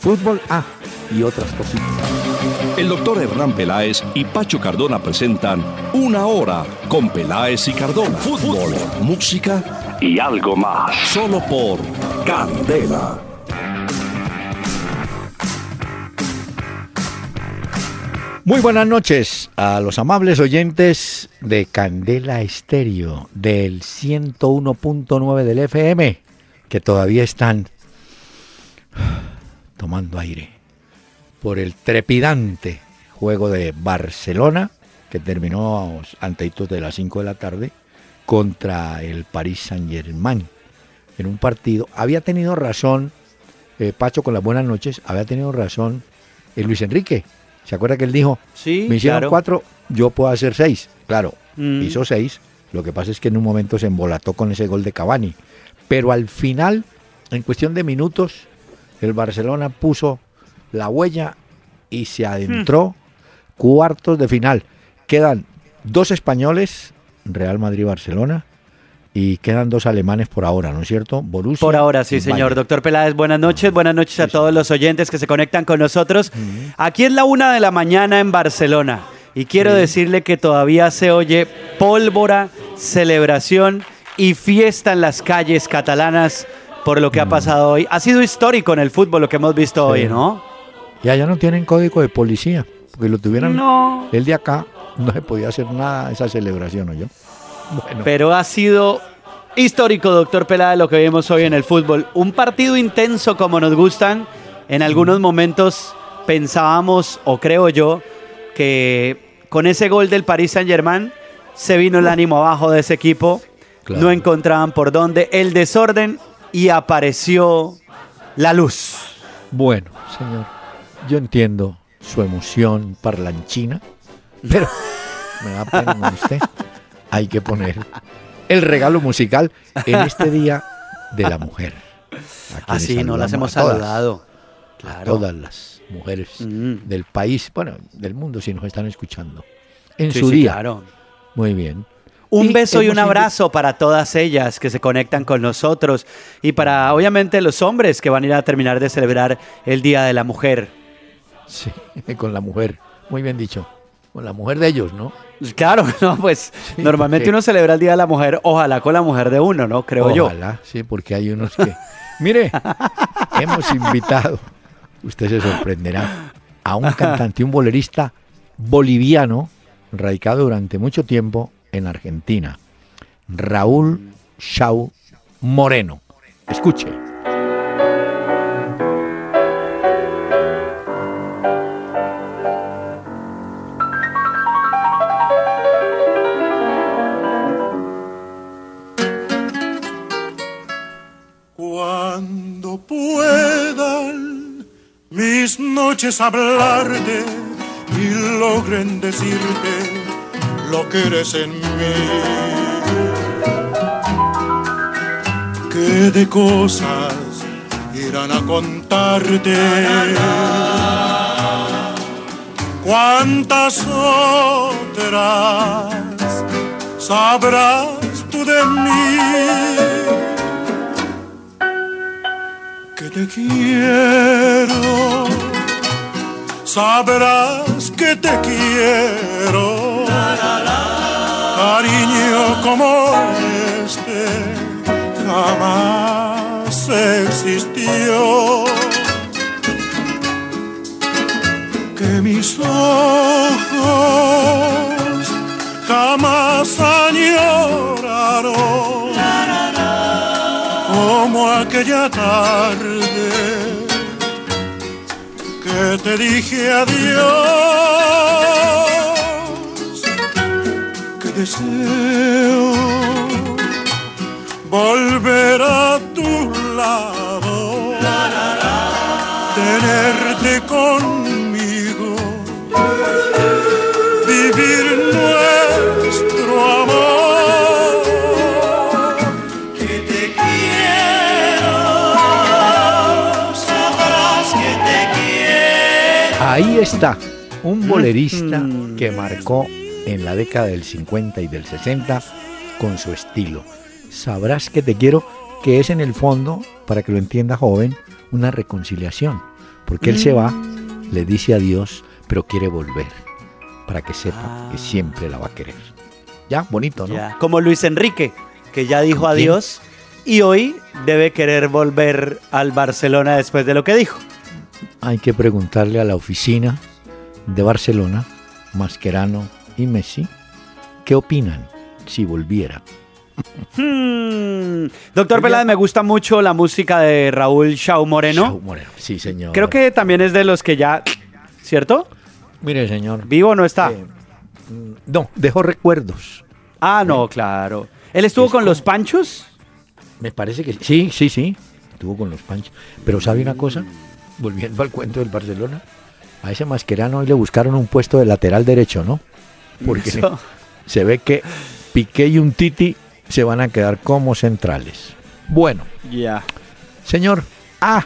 Fútbol A y otras cositas. El doctor Hernán Peláez y Pacho Cardona presentan Una hora con Peláez y Cardona. Fútbol, música y algo más. Solo por Candela. Muy buenas noches a los amables oyentes de Candela Estéreo del 101.9 del FM que todavía están tomando aire por el trepidante juego de Barcelona, que terminó antes de las 5 de la tarde, contra el Paris Saint Germain. En un partido, había tenido razón, eh, Pacho con las buenas noches, había tenido razón el Luis Enrique. ¿Se acuerda que él dijo, sí, me hicieron claro. cuatro, yo puedo hacer seis? Claro, Mm. hizo seis, lo que pasa es que en un momento se embolató con ese gol de Cavani. Pero al final, en cuestión de minutos, el Barcelona puso la huella y se adentró cuartos de final. Quedan dos españoles, Real Madrid-Barcelona, y quedan dos alemanes por ahora, ¿no es cierto? Borussia. Por ahora, sí, señor. Bayern. Doctor Peláez, buenas noches. Buenas noches a Sí, todos los oyentes que se conectan con nosotros. Aquí es la una de la mañana en Barcelona. Y quiero decirle que todavía se oye pólvora, celebración y fiesta en las calles catalanas por lo que ha pasado hoy. Ha sido histórico en el fútbol lo que hemos visto Sí. hoy, ¿no? Y allá no tienen código de policía, porque lo tuvieran No. el de acá, no se podía hacer nada esa celebración, ¿o yo? Bueno, Pero ha sido histórico, doctor Peláez, lo que vimos hoy en el fútbol. Un partido intenso como nos gustan. En algunos momentos pensábamos, o creo yo, que con ese gol del Paris Saint Germain se vino el ánimo abajo de ese equipo. Claro. No encontraban por dónde el desorden y apareció la luz. bueno, señor, yo entiendo su emoción parlanchina, pero me da pena con usted. Hay que poner el regalo musical en este día de la mujer. A Así, no las hemos a todas, saludado. a Claro. todas las mujeres Mm. del país, bueno, del mundo si nos están escuchando. En Sí, su sí, día. claro. Muy bien. Un beso y un abrazo para todas ellas que se conectan con nosotros y para obviamente los hombres que van a ir a terminar de celebrar el Día de la Mujer. Sí, con la mujer. Muy bien dicho. Con la mujer de ellos, ¿no? Claro, no, pues Sí, normalmente porque- uno celebra el Día de la Mujer, ojalá con la mujer de uno, ¿no? Creo yo. Ojalá, sí, porque hay unos que... Mire, hemos invitado, usted se sorprenderá, a un cantante, un bolerista boliviano, radicado durante mucho tiempo en Argentina, Raúl Shaw Moreno. Escuche. Cuando puedan mis noches hablarte y logren decirte lo que eres en mí. Que de cosas irán a contarte. Cuántas otras sabrás tú de mí que te quiero, sabrás que te quiero, cariño como este jamás existió. Que mis ojos jamás añoraron como aquella tarde que te dije adiós, deseo volver a tu lado, la, la, la. tenerte conmigo, vivir nuestro amor. Que te quiero, sabrás que te quiero. Ahí está, un bolerista mm. que marcó en la década del 50 y del 60 con su estilo. Sabrás que te quiero, que es en el fondo, para que lo entienda joven, una reconciliación. Porque él se va, le dice adiós, pero quiere volver, para que sepa que siempre la va a querer. Ya, bonito, ¿no? Ya, Como Luis Enrique, que ya dijo adiós y hoy debe querer volver al Barcelona después de lo que dijo. Hay que preguntarle a la oficina de Barcelona, Mascherano y Messi, ¿qué opinan si volviera? Hmm. Doctor. Peláez, me gusta mucho la música de Raúl Shaw Moreno. Shaw Moreno. Sí, señor. Creo que también es de los que ya, ¿cierto? Mire, señor. ¿Vivo o no está? eh, mm, no, dejó recuerdos. ah, no, claro. ¿Él estuvo Es con como- los Panchos? Me parece que sí, sí, sí. Estuvo con los panchos. Pero ¿sabe una cosa? Volviendo al cuento del Barcelona, a ese Mascherano hoy le buscaron un puesto de lateral derecho, ¿no? Porque Eso. se ve que Piqué y un Titi se van a quedar como centrales. Bueno, Ya. Señor A,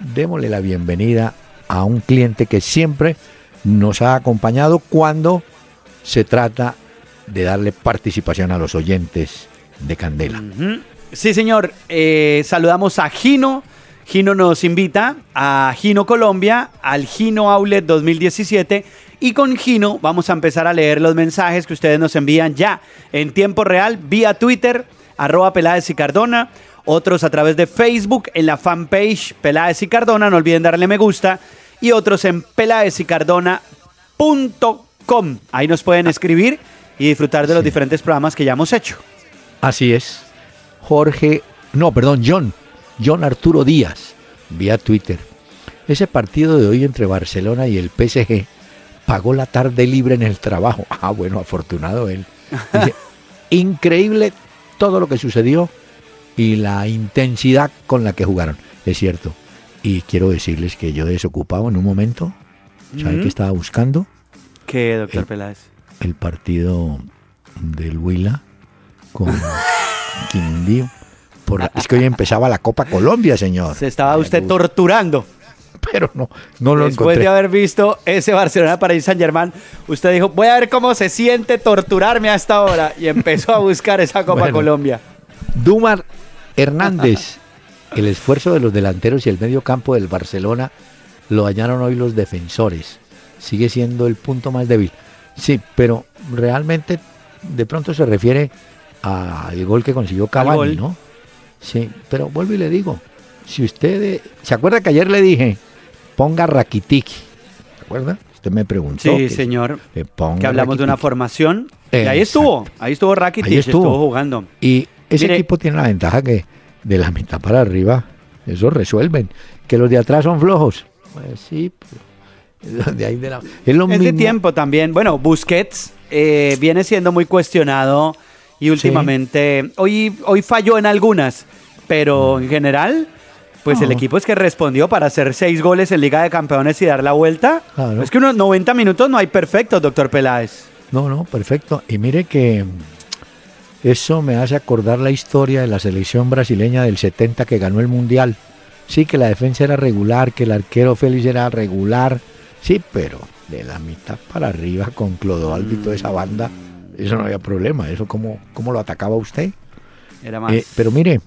démosle la bienvenida a un cliente que siempre nos ha acompañado cuando se trata de darle participación a los oyentes de Candela. Sí, señor. Eh, saludamos a Gino. Gino nos invita a Gino Colombia, al Gino Outlet 2017. Y con Gino vamos a empezar a leer los mensajes que ustedes nos envían ya en tiempo real, vía Twitter, arroba Peláez y Cardona. Otros a través de Facebook, en la fanpage Peláez y Cardona. No olviden darle me gusta. Y otros en peláezicardona.com. Ahí nos pueden escribir y disfrutar de los Sí. diferentes programas que ya hemos hecho. Así es. Jorge, no, perdón, John, John Arturo Díaz, vía Twitter. Ese partido de hoy entre Barcelona y el PSG pagó la tarde libre en el trabajo. Ah, bueno, afortunado él. Dice, Increíble todo lo que sucedió y la intensidad con la que jugaron. Es cierto. Y quiero decirles que yo desocupado en un momento, ¿sabe Ujú. qué estaba buscando? ¿Qué, doctor El- Peláez? el partido del Huila con Quindío. Por es que hoy empezaba la Copa Colombia, señor. Se estaba usted torturando. Pero no, no lo Después encontré. de haber visto ese Barcelona París Saint Germain, usted dijo, voy a ver cómo se siente torturarme a esta hora. Y empezó a buscar esa Copa Bueno. Colombia. Dumar Hernández. El esfuerzo de los delanteros y el medio campo del Barcelona lo dañaron hoy los defensores. Sigue siendo el punto más débil. Sí, pero realmente de pronto se refiere al gol que consiguió Cavani. ¿no? Sí, pero vuelvo y le digo, si usted, ¿se acuerda que ayer le dije, ponga Rakitic? ¿Se acuerda? Usted me preguntó. Sí, que- señor. que ponga Que hablamos de una formación. Y ahí estuvo. Ahí estuvo Rakitic. Ahí estuvo. estuvo. jugando. Y ese Mire- equipo tiene la ventaja que de la mitad para arriba, eso resuelven. Que los de atrás son flojos. Pues sí, pero de ahí de la- es lo Es de mismo. tiempo también. Bueno, Busquets eh, viene siendo muy cuestionado y últimamente, hoy, hoy falló en algunas, pero en general, pues el No. equipo es que respondió para hacer seis goles en Liga de Campeones y dar la vuelta. Claro. Es que unos 90 minutos no hay perfectos, doctor Peláez. No, no, perfecto. Y mire que eso me hace acordar la historia de la selección brasileña del 70 que ganó el Mundial. Sí, que la defensa era regular, que el arquero Félix era regular. Sí, pero de la mitad para arriba con Clodoaldo y toda esa banda, eso no había problema. Eso cómo, cómo lo atacaba usted. Era más. Eh, pero mire,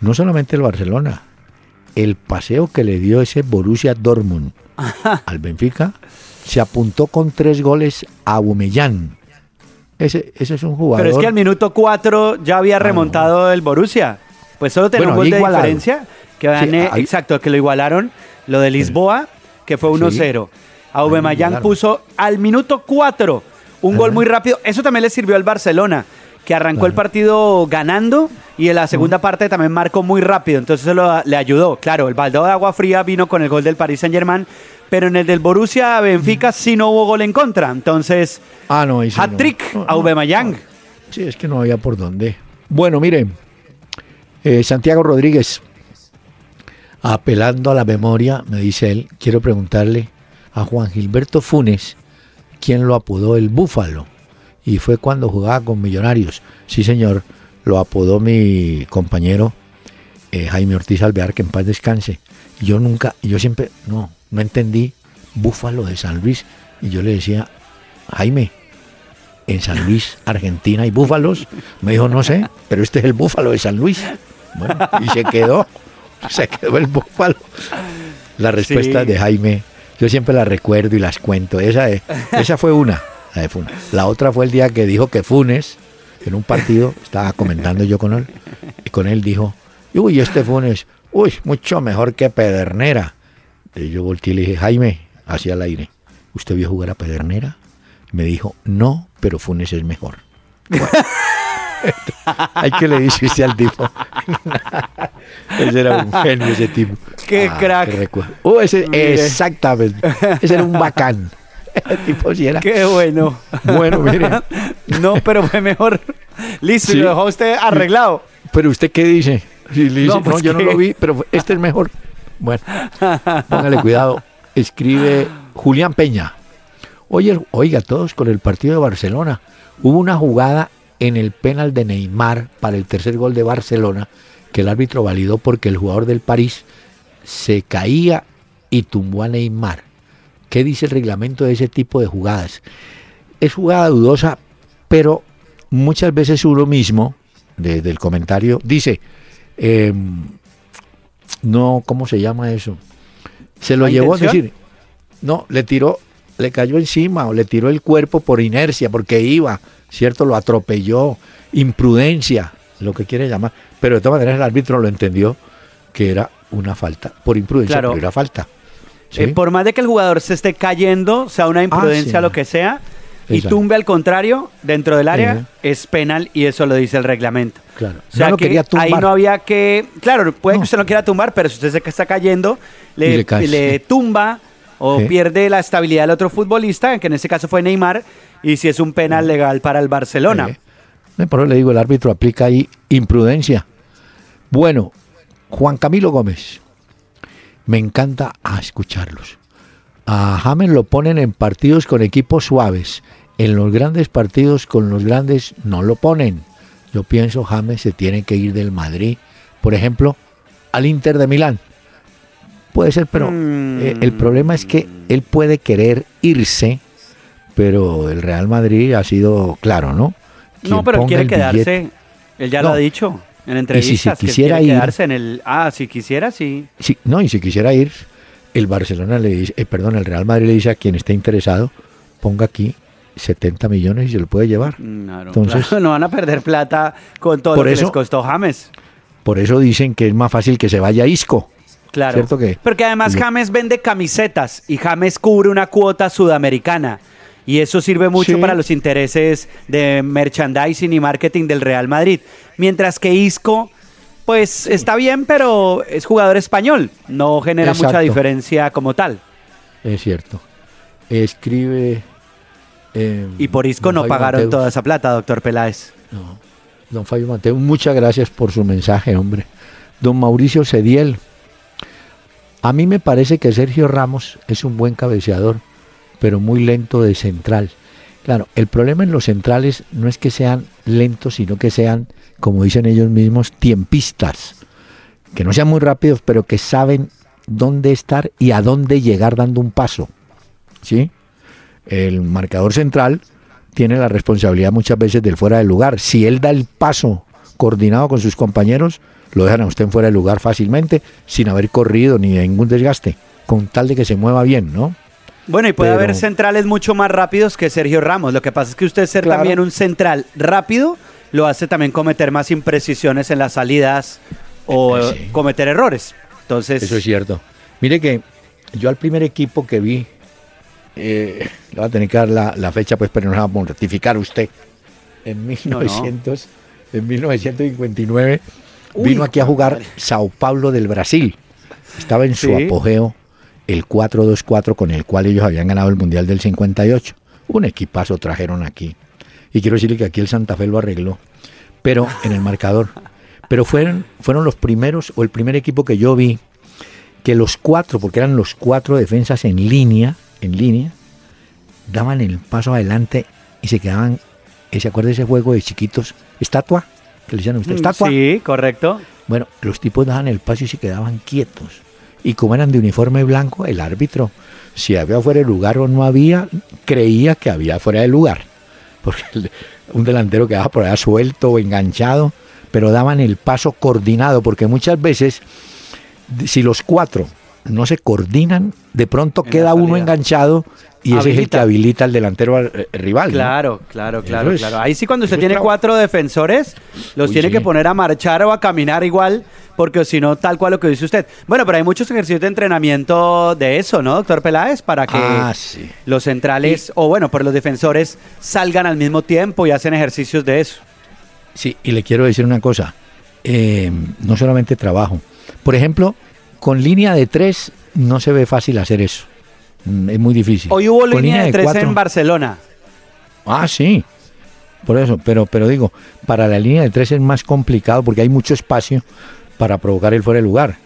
no solamente el Barcelona, el paseo que le dio ese Borussia Dortmund al Benfica, se apuntó con tres goles a Bumellán. Ese, ese es un jugador. pero es que al minuto 4 ya había no. remontado el Borussia. Pues solo tenía Bueno, un gol de igualado. diferencia. Que Sí, gané, ahí- exacto, que lo igualaron. Lo de Lisboa, que fue 1-0. A Aubameyang puso al minuto 4 un gol muy rápido. Eso también le sirvió al Barcelona, que arrancó el partido ganando y en la segunda parte también marcó muy rápido. Entonces eso lo- le ayudó. Claro, el baldado de agua fría vino con el gol del Paris Saint Germain, pero en el del Borussia Benfica sí no hubo gol en contra. Entonces, Ah, no, sí hat-trick No, no, Aubameyang. Sí, es que no había por dónde. Bueno, mire, eh, Santiago Rodríguez, apelando a la memoria, me dice él, quiero preguntarle a Juan Gilberto Funes, quién lo apodó el Búfalo. Y fue cuando jugaba con Millonarios. Sí, señor, lo apodó mi compañero eh, Jaime Ortiz Alvear, que en paz descanse. Yo nunca, yo siempre, no, no entendí Búfalo de San Luis. Y yo le decía, Jaime, en San Luis, Argentina, hay búfalos. Me dijo, no sé, pero este es el búfalo de San Luis. Bueno, y se quedó, se quedó el búfalo. La respuesta Sí. de Jaime, yo siempre la recuerdo y las cuento. Esa, es- esa fue una, la de Funes. La otra fue el día que dijo que Funes, en un partido, estaba comentando yo con él, y con él dijo, uy, este Funes, uy, mucho mejor que Pedernera. Y yo volteé y le dije, Jaime, hacia el aire, ¿usted vio jugar a Pedernera? Me dijo, no, pero Funes es mejor. Bueno. Ay, ¿qué le dice usted al tipo? ese era un genio, ese tipo. Qué crack. recuerdo. Oh, ese, exactamente. Ese era un bacán. El tipo sí era. Qué bueno. Bueno, mire. No, pero fue mejor. Listo, y lo dejó usted arreglado. Pero usted qué dice? Si le dice, No, no, pues yo no lo vi, pero este es mejor. Bueno, póngale cuidado. Escribe Julián Peña. Oye, oiga, todos con el partido de Barcelona. Hubo una jugada en el penal de Neymar para el tercer gol de Barcelona que el árbitro validó porque el jugador del París se caía y tumbó a Neymar. ¿Qué dice el reglamento de ese tipo de jugadas? Es jugada dudosa, pero muchas veces uno mismo, desde el comentario, dice, eh, no, ¿cómo se llama eso? Se lo ¿La llevó a decir, no, le tiró, le cayó encima o le tiró el cuerpo por inercia, porque iba, ¿cierto? Lo atropelló, imprudencia, lo que quiere llamar. Pero de todas maneras el árbitro lo entendió que era una falta, por imprudencia, Claro. pero era falta. ¿Sí? Eh, por más de que el jugador se esté cayendo, sea una imprudencia, sí. lo que sea, y Exacto. tumbe al contrario dentro del área, es penal y eso lo dice el reglamento. Claro. O sea No que quería ahí no había que. Claro, puede No. que usted no quiera tumbar, pero si usted se está cayendo, le, tumba o pierde la estabilidad del otro futbolista, que en este caso fue Neymar, y si es un penal legal para el Barcelona. Eh, Por eso le digo, el árbitro aplica ahí imprudencia. Bueno, Juan Camilo Gómez. Me encanta a escucharlos. A James lo ponen en partidos con equipos suaves. En los grandes partidos con los grandes no lo ponen. Yo pienso James se tiene que ir del Madrid, por ejemplo, al Inter de Milán. Puede ser, pero Mm. eh, el problema es que él puede querer irse, pero el Real Madrid ha sido claro, ¿no? No, pero él quiere quedarse. billete- Él ya No. lo ha dicho en entrevistas. que él quisiera quiere ir- quedarse en el. Ah, si quisiera, sí. Sí, no, y si quisiera ir, el Barcelona le dice, eh, perdón, el Real Madrid le dice a quien esté interesado, ponga aquí 70 millones y se lo puede llevar. Claro, Entonces- claro, no van a perder plata con todo Por lo que eso- les costó James. Por eso dicen que es más fácil que se vaya Isco. Claro. ¿Cierto que? Porque además James vende camisetas y James cubre una cuota sudamericana. Y eso sirve mucho Sí. para los intereses de merchandising y marketing del Real Madrid. Mientras que Isco, pues está bien, pero es jugador español. No genera mucha diferencia como tal. Es cierto. Escribe... eh, Y por Isco no Fabio pagaron Mateus. toda esa plata, doctor Peláez. No. Don Fabio Mateo, muchas gracias por su mensaje, hombre. Don Mauricio Cediel, a mí me parece que Sergio Ramos es un buen cabeceador, pero muy lento de central. Claro, el problema en los centrales no es que sean lentos, sino que sean, como dicen ellos mismos, tiempistas. Que no sean muy rápidos, pero que saben dónde estar y a dónde llegar dando un paso. ¿Sí? El marcador central tiene la responsabilidad muchas veces del fuera del lugar. Si él da el paso coordinado con sus compañeros, lo dejan a usted en fuera del lugar fácilmente, sin haber corrido ni ningún desgaste, con tal de que se mueva bien, ¿no? Bueno, y puede Pero- haber centrales mucho más rápidos que Sergio Ramos. Lo que pasa es que usted ser Claro. también un central rápido lo hace también cometer más imprecisiones en las salidas o Eh, sí. cometer errores. Entonces, Eso es cierto. Mire que yo al primer equipo que vi, eh, le va a tener que dar la, la fecha, pues, pero no la vamos a rectificar usted. En No, no. 1900, en 1959 Uy, vino aquí a jugar. Sao Paulo del Brasil. Estaba en su apogeo el 4-2-4 con el cual ellos habían ganado el Mundial del 58. Un equipazo trajeron aquí. Y quiero decirle que aquí el Santa Fe lo arregló. Pero en el marcador. Pero fueron, fueron los primeros, o el primer equipo que yo vi, que los cuatro, porque eran los cuatro defensas en línea, en línea, daban el paso adelante y se quedaban, ¿se acuerda de ese juego de chiquitos? ¿Estatua? Que le decían a usted, mm, ¿estatua? sí, correcto. Bueno, los tipos daban el paso y se quedaban quietos. Y como eran de uniforme blanco, el árbitro, si había fuera de lugar o no había, creía que había fuera de lugar. Porque un delantero quedaba por allá suelto o enganchado, pero daban el paso coordinado, porque muchas veces, si los cuatro no se coordinan, de pronto En queda uno enganchado y ese es el que Habilita. al delantero eh, rival. ¿no? Claro, claro, claro, es- claro. Ahí sí cuando usted tiene cuatro defensores, los Uy, tiene sí. que poner a marchar o a caminar igual, porque si no, tal cual lo que dice usted. Bueno, pero hay muchos ejercicios de entrenamiento de eso, ¿no, doctor Peláez? Para que Ah, sí. los centrales, o bueno, por los defensores salgan al mismo tiempo y hacen ejercicios de eso. Sí, y le quiero decir una cosa. eh, no solamente trabajo. Por ejemplo, con línea de tres no se ve fácil hacer eso. Mm, Es muy difícil. Hoy hubo línea de tres cuatro- en Barcelona. Ah, sí. Por eso, pero, pero digo, para la línea de tres es más complicado porque hay mucho espacio para provocar el fuera de lugar.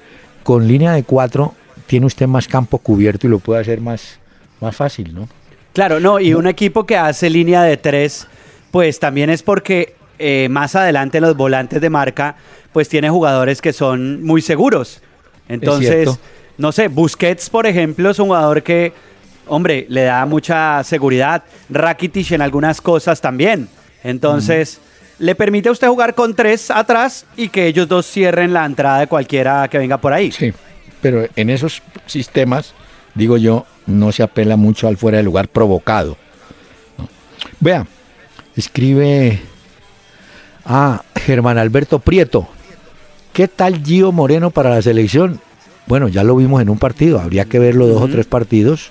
Con línea de cuatro tiene usted más campo cubierto y lo puede hacer más, más fácil, ¿no? Claro, no, y un equipo que hace línea de tres, pues también es porque eh, más adelante los volantes de marca, pues tiene jugadores que son muy seguros. Entonces, no sé, Busquets, por ejemplo, es un jugador que, hombre, le da mucha seguridad. Rakitic en algunas cosas también. Entonces, le permite a usted jugar con tres atrás y que ellos dos cierren la entrada de cualquiera que venga por ahí. Sí, pero en esos sistemas, digo yo, no se apela mucho al fuera de lugar provocado. ¿no? Vea, escribe a Germán Alberto Prieto. ¿Qué tal Gio Moreno para la selección? Bueno, ya lo vimos en un partido, habría que verlo dos o tres partidos,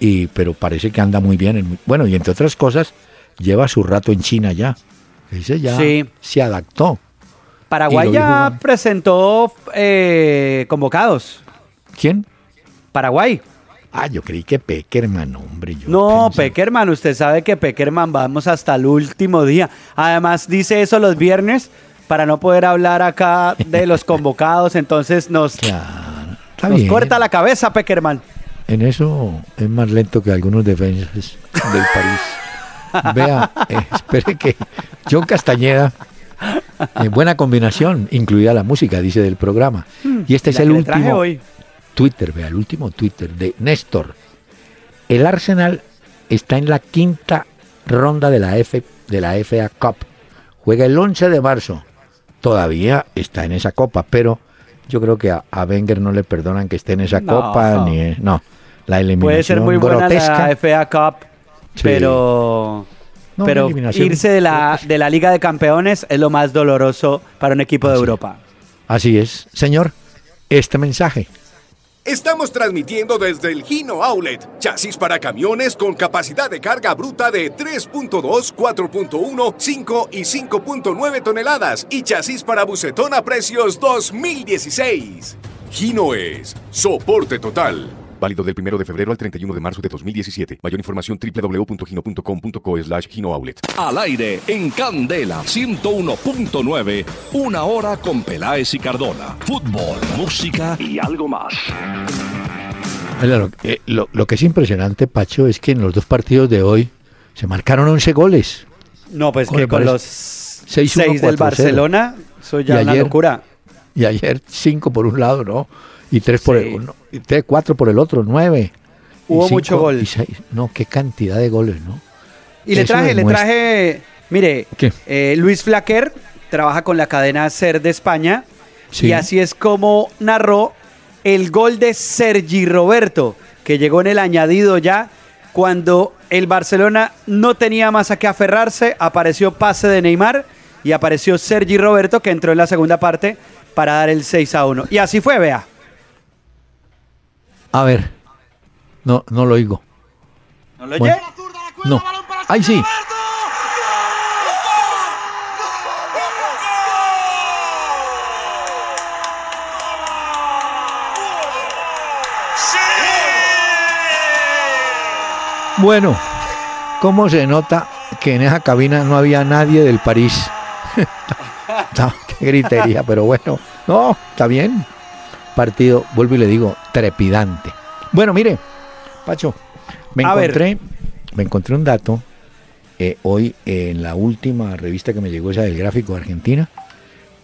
y, pero parece que anda muy bien. en- bueno, y entre otras cosas, lleva su rato en China ya. Ese ya Sí. se adaptó. Paraguay ya presentó eh, convocados. ¿Quién? Paraguay. Ah, yo creí que Peckerman, hombre. Yo No, pensé- Peckerman, usted sabe que Peckerman vamos hasta el último día. Además dice eso los viernes para no poder hablar acá de los convocados, entonces nos, Claro, nos corta la cabeza Peckerman. En eso es más lento que algunos defensas del París. Vea, eh, espere que John Castañeda, eh, buena combinación, incluida la música, dice del programa. Y este es el último hoy. Twitter, vea, el último Twitter de Néstor. El Arsenal está en la quinta ronda de la, F, de la FA Cup. Juega el 11 de marzo. Todavía está en esa copa, pero yo creo que a, a Wenger no le perdonan que esté en esa No. copa. ni eh, No, la eliminación Puede ser muy buena grotesca. la FA Cup, Sí. pero, No, pero irse de la, de la Liga de Campeones es lo más doloroso para un equipo de Así. Europa. Así es. Señor, este mensaje. Estamos transmitiendo desde el Gino Outlet, chasis para camiones con capacidad de carga bruta de 3.2, 4.1, 5 y 5.9 toneladas y chasis para bucetón a precios 2016. Gino es soporte total. Válido del 1 de febrero al 31 de marzo de 2017. Mayor información www.gino.com.co slash Gino Outlet. Al aire en Candela 101.9, una hora con Peláez y Cardona. Fútbol, música y algo más. Mira, Lo, eh, lo- lo que es impresionante, Pacho, es que en los dos partidos de hoy se marcaron 11 goles. No, pues ¿Cómo que con los 6-1, 6 del 4-0. Barcelona, eso ya Y es una ayer- locura. Y ayer 5 por un lado, ¿no? Y 3 por Sí. el uno, y tres, cuatro por el otro, 9. Hubo mucho gol. no, qué cantidad de goles, ¿no? Y le traje, le traje, mire, eh, Luis Flaquer trabaja con la cadena Ser de España Sí. y así es como narró el gol de Sergi Roberto, que llegó en el añadido ya cuando el Barcelona no tenía más a qué aferrarse, apareció pase de Neymar y apareció Sergi Roberto que entró en la segunda parte para dar el 6 a 1. Y así fue, vea. A ver, no, no lo oigo. ¿No lo Bueno, oye? no. Ahí sí. Bueno, ¿cómo se nota que en esa cabina no había nadie del París? no, qué gritería, pero bueno, no, está bien. Partido, vuelvo y le digo, trepidante. Bueno, mire, Pacho, me A ver. encontré, me encontré un dato eh, hoy en la última revista que me llegó, esa del gráfico de Argentina,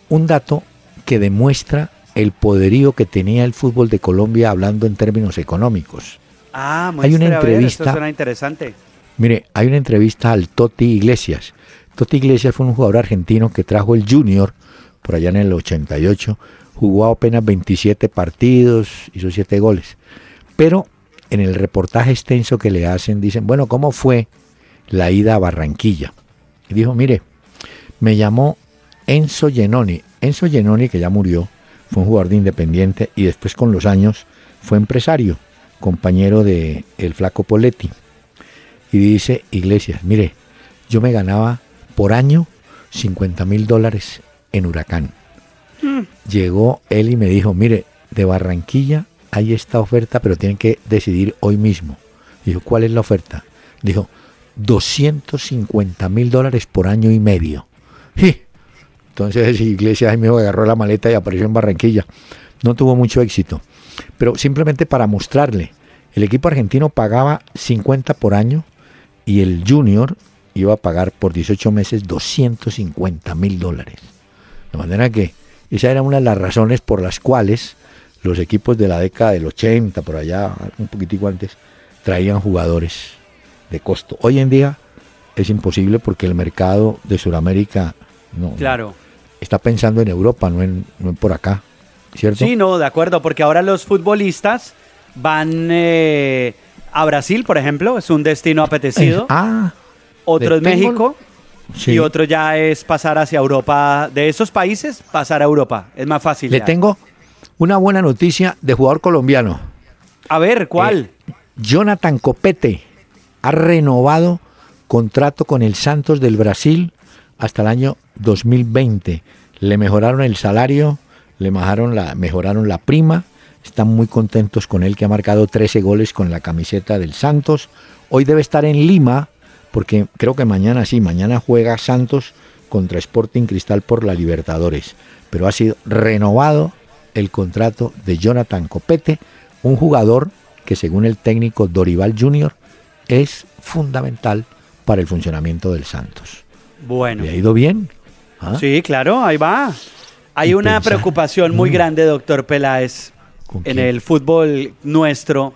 un dato que demuestra el poderío que tenía el fútbol de Colombia hablando en términos económicos. Ah, Hay una ver, entrevista- suena interesante. Mire, hay una entrevista al Toti Iglesias. Toti Iglesias fue un jugador argentino que trajo el Junior por allá en el 88. Jugó apenas 27 partidos, hizo 7 goles. Pero en el reportaje extenso que le hacen, dicen, bueno, ¿cómo fue la ida a Barranquilla? Y dijo, mire, me llamó Enzo Genoni. Enzo Genoni, que ya murió, fue un jugador de Independiente y después con los años fue empresario, compañero de el flaco Poletti. Y dice Iglesias, mire, yo me ganaba por año 50 mil dólares en Huracán. Llegó él y me dijo, mire, de Barranquilla hay esta oferta, pero tienen que decidir hoy mismo. Dijo, ¿cuál es la oferta? Dijo, 250 mil dólares por año y medio. ¡Sí! Entonces Iglesias mismo agarró la maleta y apareció en Barranquilla. No tuvo mucho éxito. Pero simplemente para mostrarle, el equipo argentino pagaba 50 por año y el Junior iba a pagar por 18 meses 250 mil dólares. De manera que esa era una de las razones por las cuales los equipos de la década del 80, por allá, un poquitico antes, traían jugadores de costo. Hoy en día es imposible porque el mercado de Sudamérica no, Claro. está pensando en Europa, no en, no en por acá, ¿cierto? Sí, no, de acuerdo, porque ahora los futbolistas van eh, a Brasil, por ejemplo, es un destino apetecido. Ah, otro es tengo- México sí. y otro ya es pasar hacia Europa. De esos países, pasar a Europa. Es más fácil. Le ya. tengo una buena noticia de jugador colombiano. A ver, ¿cuál? Eh, Jonathan Copete ha renovado contrato con el Santos del Brasil hasta el año 2020. Le mejoraron el salario, le mejoraron la, mejoraron la prima. Están muy contentos con él que ha marcado 13 goles con la camiseta del Santos. Hoy debe estar en Lima porque creo que mañana sí, mañana juega Santos contra Sporting Cristal por la Libertadores. Pero ha sido renovado el contrato de Jonathan Copete, un jugador que según el técnico Dorival Jr. es fundamental para el funcionamiento del Santos. Bueno. ¿Le ha ido bien? ¿Ah? Sí, claro, ahí va. Hay una pensar- preocupación muy Mm. grande, doctor Peláez, ¿Con en el fútbol nuestro,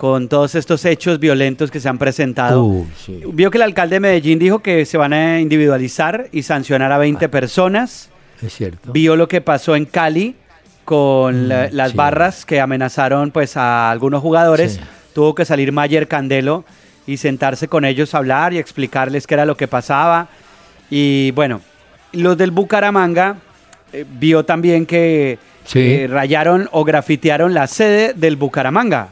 con todos estos hechos violentos que se han presentado. Sí. Vio que el alcalde de Medellín dijo que se van a individualizar y sancionar a 20 Ah. personas. Es cierto. Vio lo que pasó en Cali con Mm, la- las sí. barras que amenazaron pues a algunos jugadores. Sí. Tuvo que salir Mayer Candelo y sentarse con ellos a hablar y explicarles qué era lo que pasaba. Y bueno, los del Bucaramanga eh, vio también que Sí. eh, rayaron o grafitearon la sede del Bucaramanga.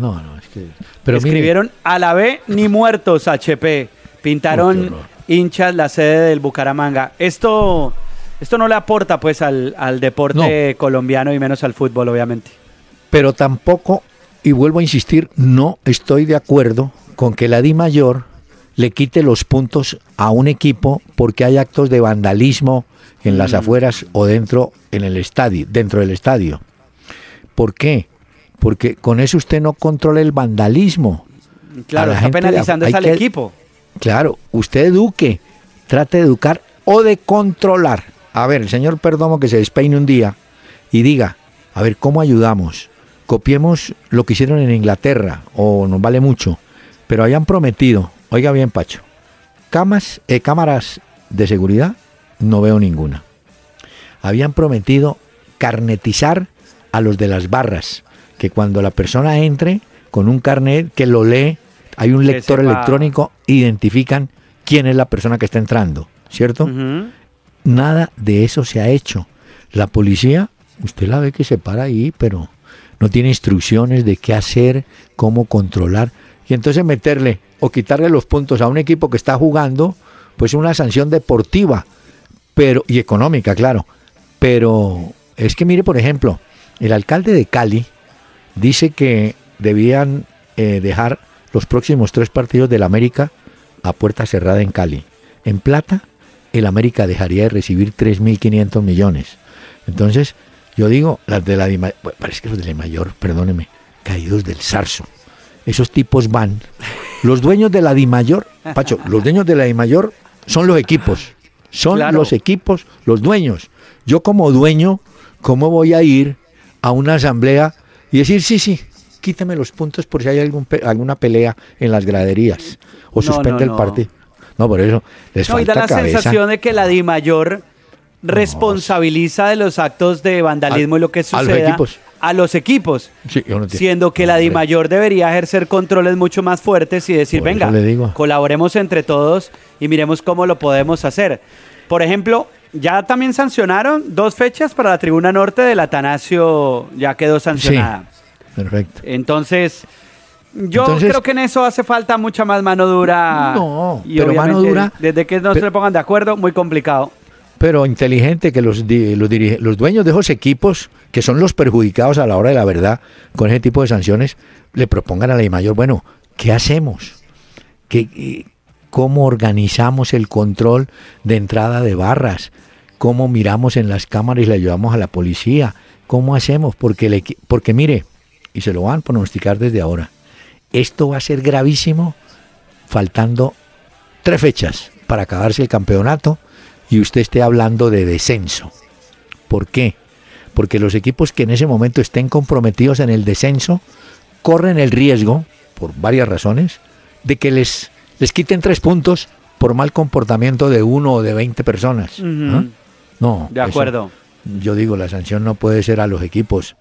No, no, es que. Pero mire, Escribieron a la B ni muertos HP. Pintaron hinchas la sede del Bucaramanga. Esto, esto no le aporta pues al, al deporte colombiano y menos al fútbol, obviamente. pero tampoco, y vuelvo a insistir, no estoy de acuerdo con que la Di Mayor le quite los puntos a un equipo porque hay actos de vandalismo en las Mm. afueras o dentro en el estadio, dentro del estadio. ¿Por qué? Porque con eso usted no controla el vandalismo. Claro, la está penalizando al que- equipo. Claro, usted eduque, trate de educar o de controlar. A ver, el señor Perdomo que se despeine un día y diga, a ver, ¿cómo ayudamos? Copiemos lo que hicieron en Inglaterra, o nos vale mucho, pero habían prometido, oiga bien Pacho, camas, eh, cámaras de seguridad, no veo ninguna. Habían prometido carnetizar a los de las barras, que cuando la persona entre con un carnet que lo lee, hay un lector electrónico, identifican quién es la persona que está entrando, ¿cierto? Nada de eso se ha hecho. La policía, usted la ve que se para ahí, pero no tiene instrucciones de qué hacer, cómo controlar. Y entonces meterle o quitarle los puntos a un equipo que está jugando, pues una sanción deportiva, pero y económica, claro. Pero es que mire, por ejemplo, el alcalde de Cali dice que debían eh, dejar los próximos tres partidos del América a puerta cerrada en Cali. En plata, el América dejaría de recibir 3.500 millones. Entonces, yo digo, las de la bueno, parece que los de la mayor, perdóneme, caídos del zarzo. Esos tipos van. Los dueños de la Dimayor, Pacho, los dueños de la Dimayor son los equipos. Son Claro. los equipos, los dueños. Yo como dueño ¿cómo voy a ir a una asamblea y decir, sí, sí, quíteme los puntos por si hay algún pe- alguna pelea en las graderías o suspende no, el partido? No, por eso les No, y da falta la cabeza. sensación de que la DIMAYOR responsabiliza de los actos de vandalismo y lo que a los suceda equipos. a los equipos. Sí, yo no entiendo. Siendo que la Hombre. DIMAYOR debería ejercer controles mucho más fuertes y decir, Por venga, colaboremos entre todos y miremos cómo lo podemos hacer. Por ejemplo, ya también sancionaron dos fechas para la tribuna norte del Atanasio, ya quedó sancionada. Perfecto. Entonces, yo Entonces- creo que en eso hace falta mucha más mano dura. No, y pero mano dura- Desde que no pe- se pongan de acuerdo, muy complicado. Pero inteligente que los, los, dirige- los dueños de esos equipos, que son los perjudicados a la hora de la verdad con ese tipo de sanciones, le propongan a la mayor, bueno, ¿qué hacemos? ¿Qué, qué- ¿Cómo organizamos el control de entrada de barras? ¿Cómo miramos en las cámaras y le ayudamos a la policía? ¿Cómo hacemos? Porque, porque mire, y se lo van a pronosticar desde ahora, esto va a ser gravísimo faltando tres fechas para acabarse el campeonato y usted esté hablando de descenso. ¿Por qué? Porque los equipos que en ese momento estén comprometidos en el descenso corren el riesgo, por varias razones, de que les, les quiten tres puntos por mal comportamiento de uno o de 20 personas. No. De eso- acuerdo. yo digo, la sanción no puede ser a los equipos.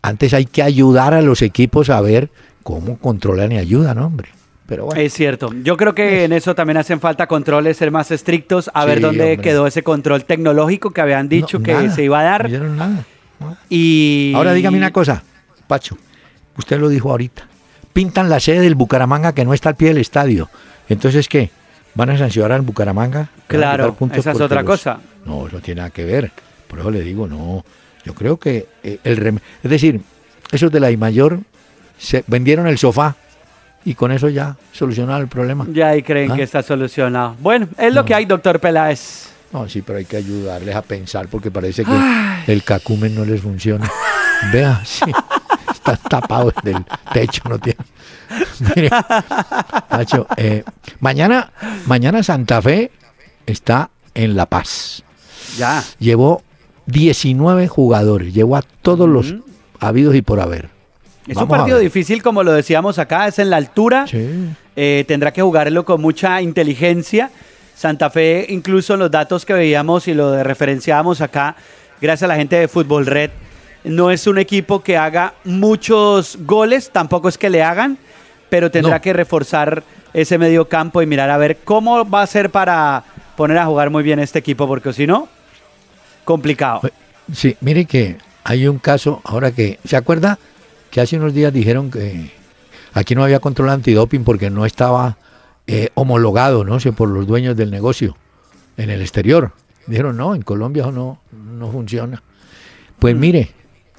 Antes hay que ayudar a los equipos a ver cómo controlan y ayudan, hombre. Pero bueno. Es cierto. Yo creo que en eso también hacen falta controles, ser más estrictos, a Sí, ver dónde hombre. quedó ese control tecnológico que habían dicho No, que nada, se iba a dar. nada. No. Y Ahora dígame una cosa, Pacho. Usted lo dijo ahorita. Pintan la sede del Bucaramanga que no está al pie del estadio. Entonces, ¿qué? ¿Van a sancionar al Bucaramanga? ¿Le van a Claro, esa es otra los- cosa. No, eso no tiene nada que ver. Por eso le digo, no. Yo creo que eh, el rem- Es decir, esos de la I mayor se vendieron el sofá y con eso ya solucionaron el problema. Ya ahí creen ¿Ah? que está solucionado. Bueno, es lo No. que hay, doctor Peláez. No, sí, pero hay que ayudarles a pensar porque parece que el cacumen no les funciona. Vea, sí, está tapado del techo, no tiene. Mire, Nacho, eh, mañana, mañana Santa Fe está en La Paz. Ya. Llevó 19 jugadores, llevó a todos los habidos y por haber. Es Vamos un partido difícil, como lo decíamos acá, es en la altura. Sí. Eh, tendrá que jugarlo con mucha inteligencia. Santa Fe, incluso los datos que veíamos y lo referenciábamos acá, gracias a la gente de Fútbol Red, no es un equipo que haga muchos goles, tampoco es que le hagan, pero tendrá No. que reforzar ese medio campo y mirar a ver cómo va a ser para poner a jugar muy bien este equipo, porque si no, complicado. Sí, mire que hay un caso, ahora que, ¿se acuerda que hace unos días dijeron que aquí no había control antidoping porque no estaba eh, homologado, no sé, por los dueños del negocio en el exterior? Dijeron, no, en Colombia eso no, no funciona. Pues mire,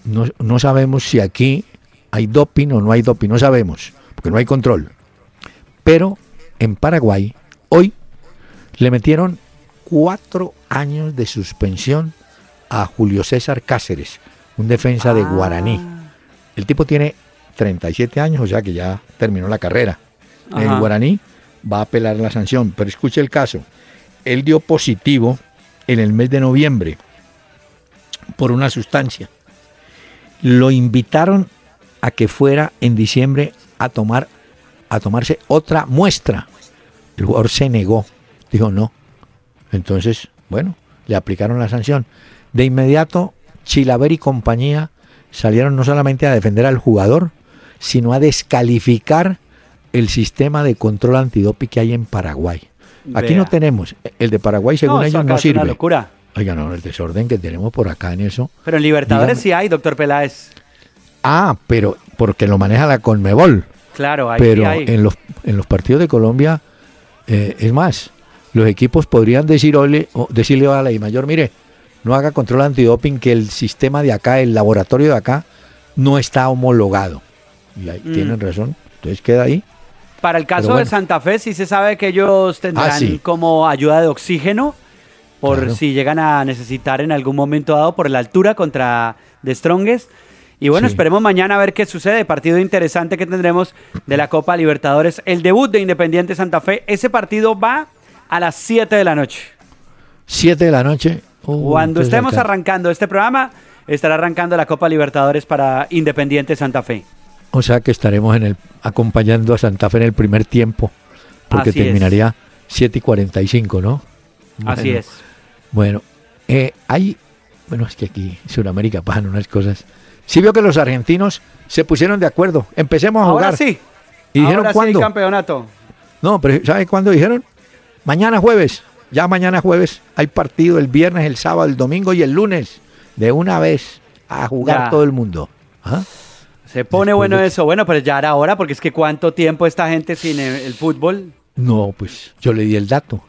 no, no sabemos si aquí hay doping o no hay doping, no sabemos, porque no hay control. Pero en Paraguay, hoy le metieron cuatro años de suspensión a Julio César Cáceres, un defensa de Guaraní. El tipo tiene 37 años, o sea que ya terminó la carrera. Ajá. El Guaraní va a apelar la sanción, pero escuche el caso. Él dio positivo en el mes de noviembre por una sustancia. Lo invitaron a que fuera en diciembre a tomar a tomarse otra muestra. El jugador se negó, dijo no. Entonces, bueno, le aplicaron la sanción. De inmediato, Chilaver y compañía salieron no solamente a defender al jugador, sino a descalificar el sistema de control antidoping que hay en Paraguay. Aquí Vea. no tenemos. El de Paraguay, según ellos, no es una sirve. locura. Oiga, no, el desorden que tenemos por acá en eso. Pero en Libertadores Dígame. sí hay, doctor Peláez. Ah, pero porque lo maneja la Conmebol. Claro, ahí sí pero hay. en los, en los partidos de Colombia, eh, es más, los equipos podrían decir, ole- o decirle a la I mayor, mire, no haga control antidoping, que el sistema de acá, el laboratorio de acá, no está homologado. Y ahí Mm. tienen razón. Entonces queda ahí. Para el caso bueno. de Santa Fe sí se sabe que ellos tendrán Ah, sí. como ayuda de oxígeno por Claro. si llegan a necesitar en algún momento dado por la altura contra The Strongest. Y bueno, Sí. esperemos mañana a ver qué sucede. Partido interesante que tendremos de la Copa Libertadores. El debut de Independiente Santa Fe. Ese partido va a las 7 de la noche. Siete de la noche. uh, Cuando estemos arrancando este programa, estará arrancando la Copa Libertadores para Independiente Santa Fe. O sea que estaremos en el, acompañando a Santa Fe en el primer tiempo, porque Así es. terminaría 7 y 45, ¿no? Así Bueno, es. Bueno, eh, hay, bueno, es que aquí en Sudamérica pasan unas cosas. Sí veo que los argentinos se pusieron de acuerdo. Empecemos a jugar. Ahora sí. ¿Y dijeron Ahora sí cuándo? campeonato. No, pero ¿sabe cuándo dijeron? Mañana jueves. Ya mañana jueves hay partido el viernes, el sábado, el domingo y el lunes. De una vez a jugar Ya. todo el mundo. ¿Ah? Se pone Después bueno de- eso. Bueno, pero ya era hora, porque es que cuánto tiempo esta gente sin el, el fútbol. No, pues yo le di el dato.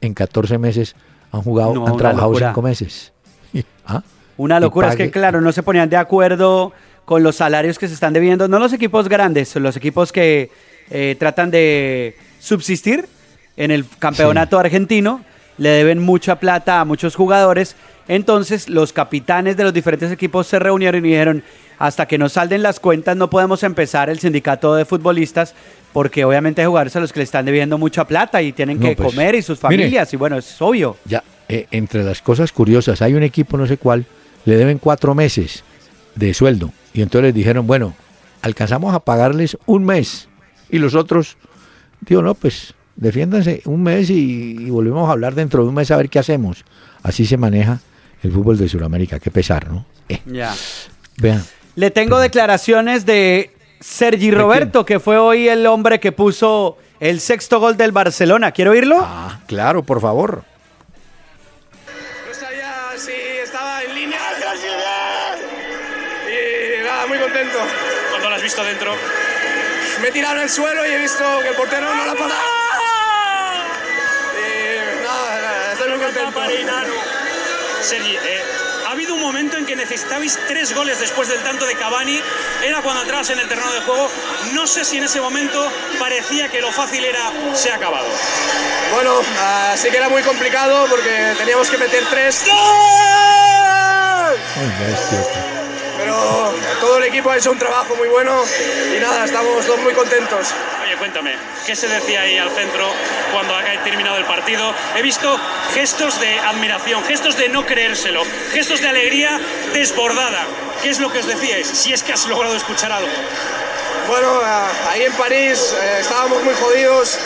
En 14 meses han jugado, No, han trabajado locura. 5 meses. ¿Ah? Una locura. Es que, claro, no se ponían de acuerdo con los salarios que se están debiendo. No los equipos grandes, los equipos que eh, tratan de subsistir en el campeonato argentino. Le deben mucha plata a muchos jugadores. Entonces, los capitanes de los diferentes equipos se reunieron y dijeron: hasta que nos salden las cuentas, no podemos empezar el sindicato de futbolistas. Porque obviamente hay jugadores a los que le están debiendo mucha plata y tienen No, que pues, comer y sus mire. familias. Y bueno, es obvio. Ya, eh, entre las cosas curiosas, hay un equipo, no sé cuál, le deben cuatro meses de sueldo. Y entonces les dijeron, bueno, alcanzamos a pagarles un mes. Y los otros, digo, no, pues defiéndanse un mes y, y volvemos a hablar dentro de un mes a ver qué hacemos. Así se maneja el fútbol de Sudamérica, qué pesar, ¿no? Eh, Ya. vean, Le tengo declaraciones de Sergi Roberto, que fue hoy el hombre que puso el sexto gol del Barcelona. ¿Quiero oírlo? ah, claro, por favor. No sabía si estaba en línea. Y nada, muy contento. Cuando lo has visto dentro. Me he tirado en el suelo y he visto que el portero no la para. Y nada, nada, estoy muy contento. Sergi, eh, un momento en que necesitabais tres goles después del tanto de Cavani. Era cuando entrabas en el terreno de juego. No sé si en ese momento parecía que lo fácil era se ha acabado. Bueno, ah, sí que era muy complicado porque teníamos que meter tres. Pero todo el equipo ha hecho un trabajo muy bueno y nada, estamos todos muy contentos. Oye, cuéntame, ¿qué se decía ahí al centro cuando ha terminado el partido? He visto gestos de admiración, gestos de no creérselo, gestos de alegría desbordada. ¿Qué es lo que os decíais? Si es que has logrado escuchar algo. Bueno, ah, ahí en París eh, estábamos muy jodidos,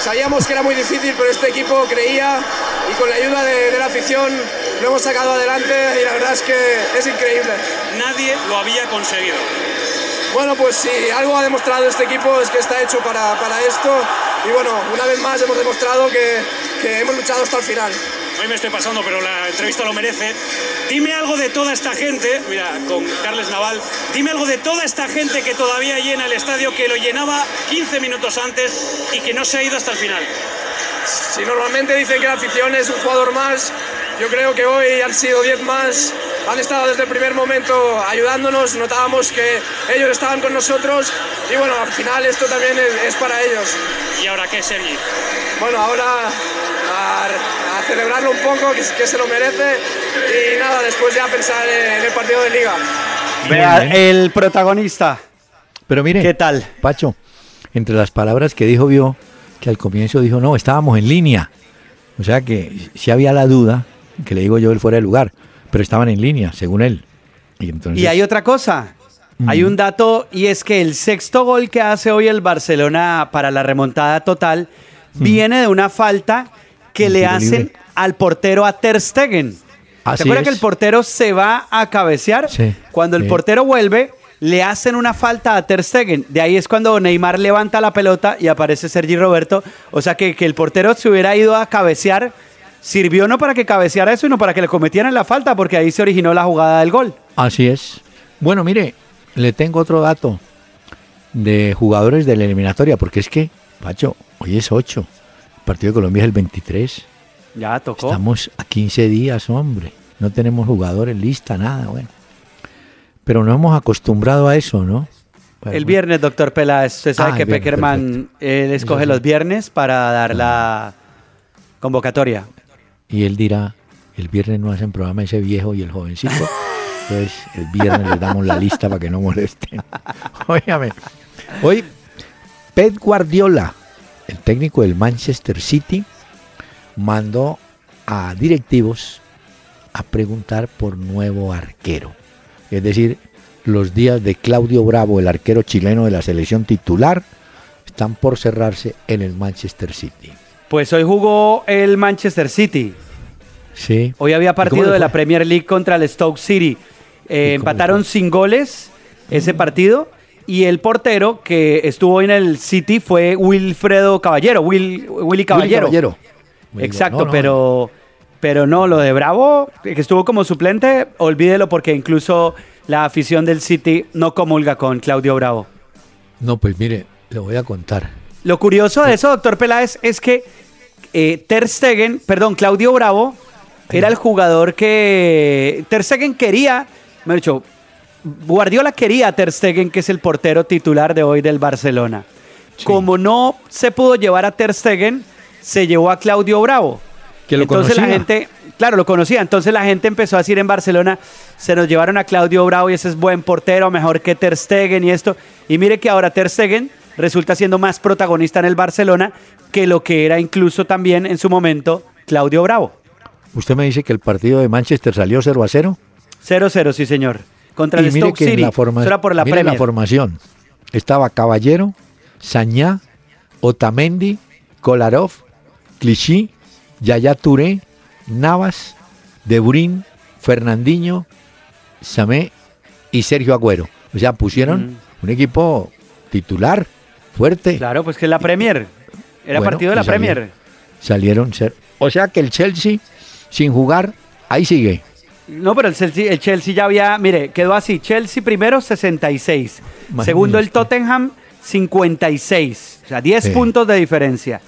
sabíamos que era muy difícil, pero este equipo creía y con la ayuda de, de la afición lo hemos sacado adelante y la verdad es que es increíble. Nadie lo había conseguido. Bueno, pues si algo ha demostrado este equipo es que está hecho para, para esto y bueno, una vez más hemos demostrado que, que hemos luchado hasta el final. Hoy me estoy pasando, pero la entrevista lo merece. Dime algo de toda esta gente, mira, con Carles Naval, dime algo de toda esta gente que todavía llena el estadio, que lo llenaba 15 minutos antes y que no se ha ido hasta el final. Si normalmente dicen que la afición es un jugador más, yo creo que hoy han sido 10 más. Han estado desde el primer momento ayudándonos, notábamos que ellos estaban con nosotros y bueno, al final esto también es, es para ellos. ¿Y ahora qué, Sergi? Bueno, ahora a, a celebrarlo un poco, que, que se lo merece y nada, después ya pensar en el partido de liga. Vea, el protagonista. Pero mire, ¿Qué tal? Pacho, entre las palabras que dijo, vio que al comienzo dijo, no, estábamos en línea. O sea que si había la duda, que le digo yo, él fuera de lugar, pero estaban en línea, según él. Y, entonces, Y hay otra cosa. Hay un dato y es que el sexto gol que hace hoy el Barcelona para la remontada total viene de una falta que le hacen libre. al portero a Ter Stegen. ¿Se Así acuerdan que es. el portero se va a cabecear? Sí, Cuando el sí. portero vuelve, le hacen una falta a Ter Stegen. De ahí es cuando Neymar levanta la pelota y aparece Sergi Roberto. O sea que, que el portero se hubiera ido a cabecear. Sirvió no para que cabeceara eso, sino para que le cometieran la falta, porque ahí se originó la jugada del gol. Así es. Bueno, mire, le tengo otro dato de jugadores de la eliminatoria, porque es que, Pacho, hoy es 8. Partido de Colombia es el 23. Ya tocó. Estamos a 15 días, hombre. No tenemos jugadores lista, nada, bueno. Pero no hemos acostumbrado a eso, ¿no? El viernes, doctor Peláez. Usted sabe Ah, que Peckerman él escoge los viernes para dar la convocatoria. Y él dirá, el viernes no hacen programa ese viejo y el jovencito. Entonces, el viernes les damos la lista para que no molesten. Óigame, hoy Pep Guardiola, el técnico del Manchester City, mandó a directivos a preguntar por nuevo arquero. es decir, los días de Claudio Bravo, el arquero chileno de la selección titular, están por cerrarse en el Manchester City. Pues hoy jugó el Manchester City. Sí. Hoy había ¿Y cómo partido de la? Premier League contra el Stoke City. Eh, ¿Y cómo le empataron sin goles ese partido. Y el portero que estuvo hoy en el City fue Wilfredo Caballero, Will, Willy Caballero. Caballero. Muy Exacto, bueno. No, no, pero, pero no, lo de Bravo, que estuvo como suplente, olvídelo porque incluso la afición del City no comulga con Claudio Bravo. No, pues mire, le voy a contar. Lo curioso de eso, doctor Peláez, es que eh, Ter Stegen, perdón, Claudio Bravo, era el jugador que Ter Stegen quería, me dicho, Guardiola quería a Ter Stegen, que es el portero titular de hoy del Barcelona. Como no se pudo llevar a Ter Stegen, se llevó a Claudio Bravo. Que lo entonces la conocía. gente, claro, lo conocía. Entonces la gente empezó a decir en Barcelona, se nos llevaron a Claudio Bravo y ese es buen portero, mejor que Ter Stegen y esto. Y mire que ahora Ter Stegen resulta siendo más protagonista en el Barcelona que lo que era incluso también en su momento Claudio Bravo. Usted me dice que el partido de Manchester salió 0 a 0. 0-0, sí señor. Contra el mire Stoke que en City. la, forma- Eso era por la mire la formación. Estaba Caballero, Sañá, Otamendi, Kolarov, Clichy, Yaya Touré, Navas, De Bruyne, Fernandinho, Samé y Sergio Agüero. O sea, pusieron un equipo titular, fuerte. Claro, pues que es la Premier. Era Bueno, partido de la salieron- Premier. Salieron ser. O sea que el Chelsea, sin jugar, ahí sigue. No, pero el Chelsea, el Chelsea ya había, mire, quedó así. Chelsea primero 66. Imagínese Segundo el. Tottenham 56. O sea, 10 Sí. puntos de diferencia.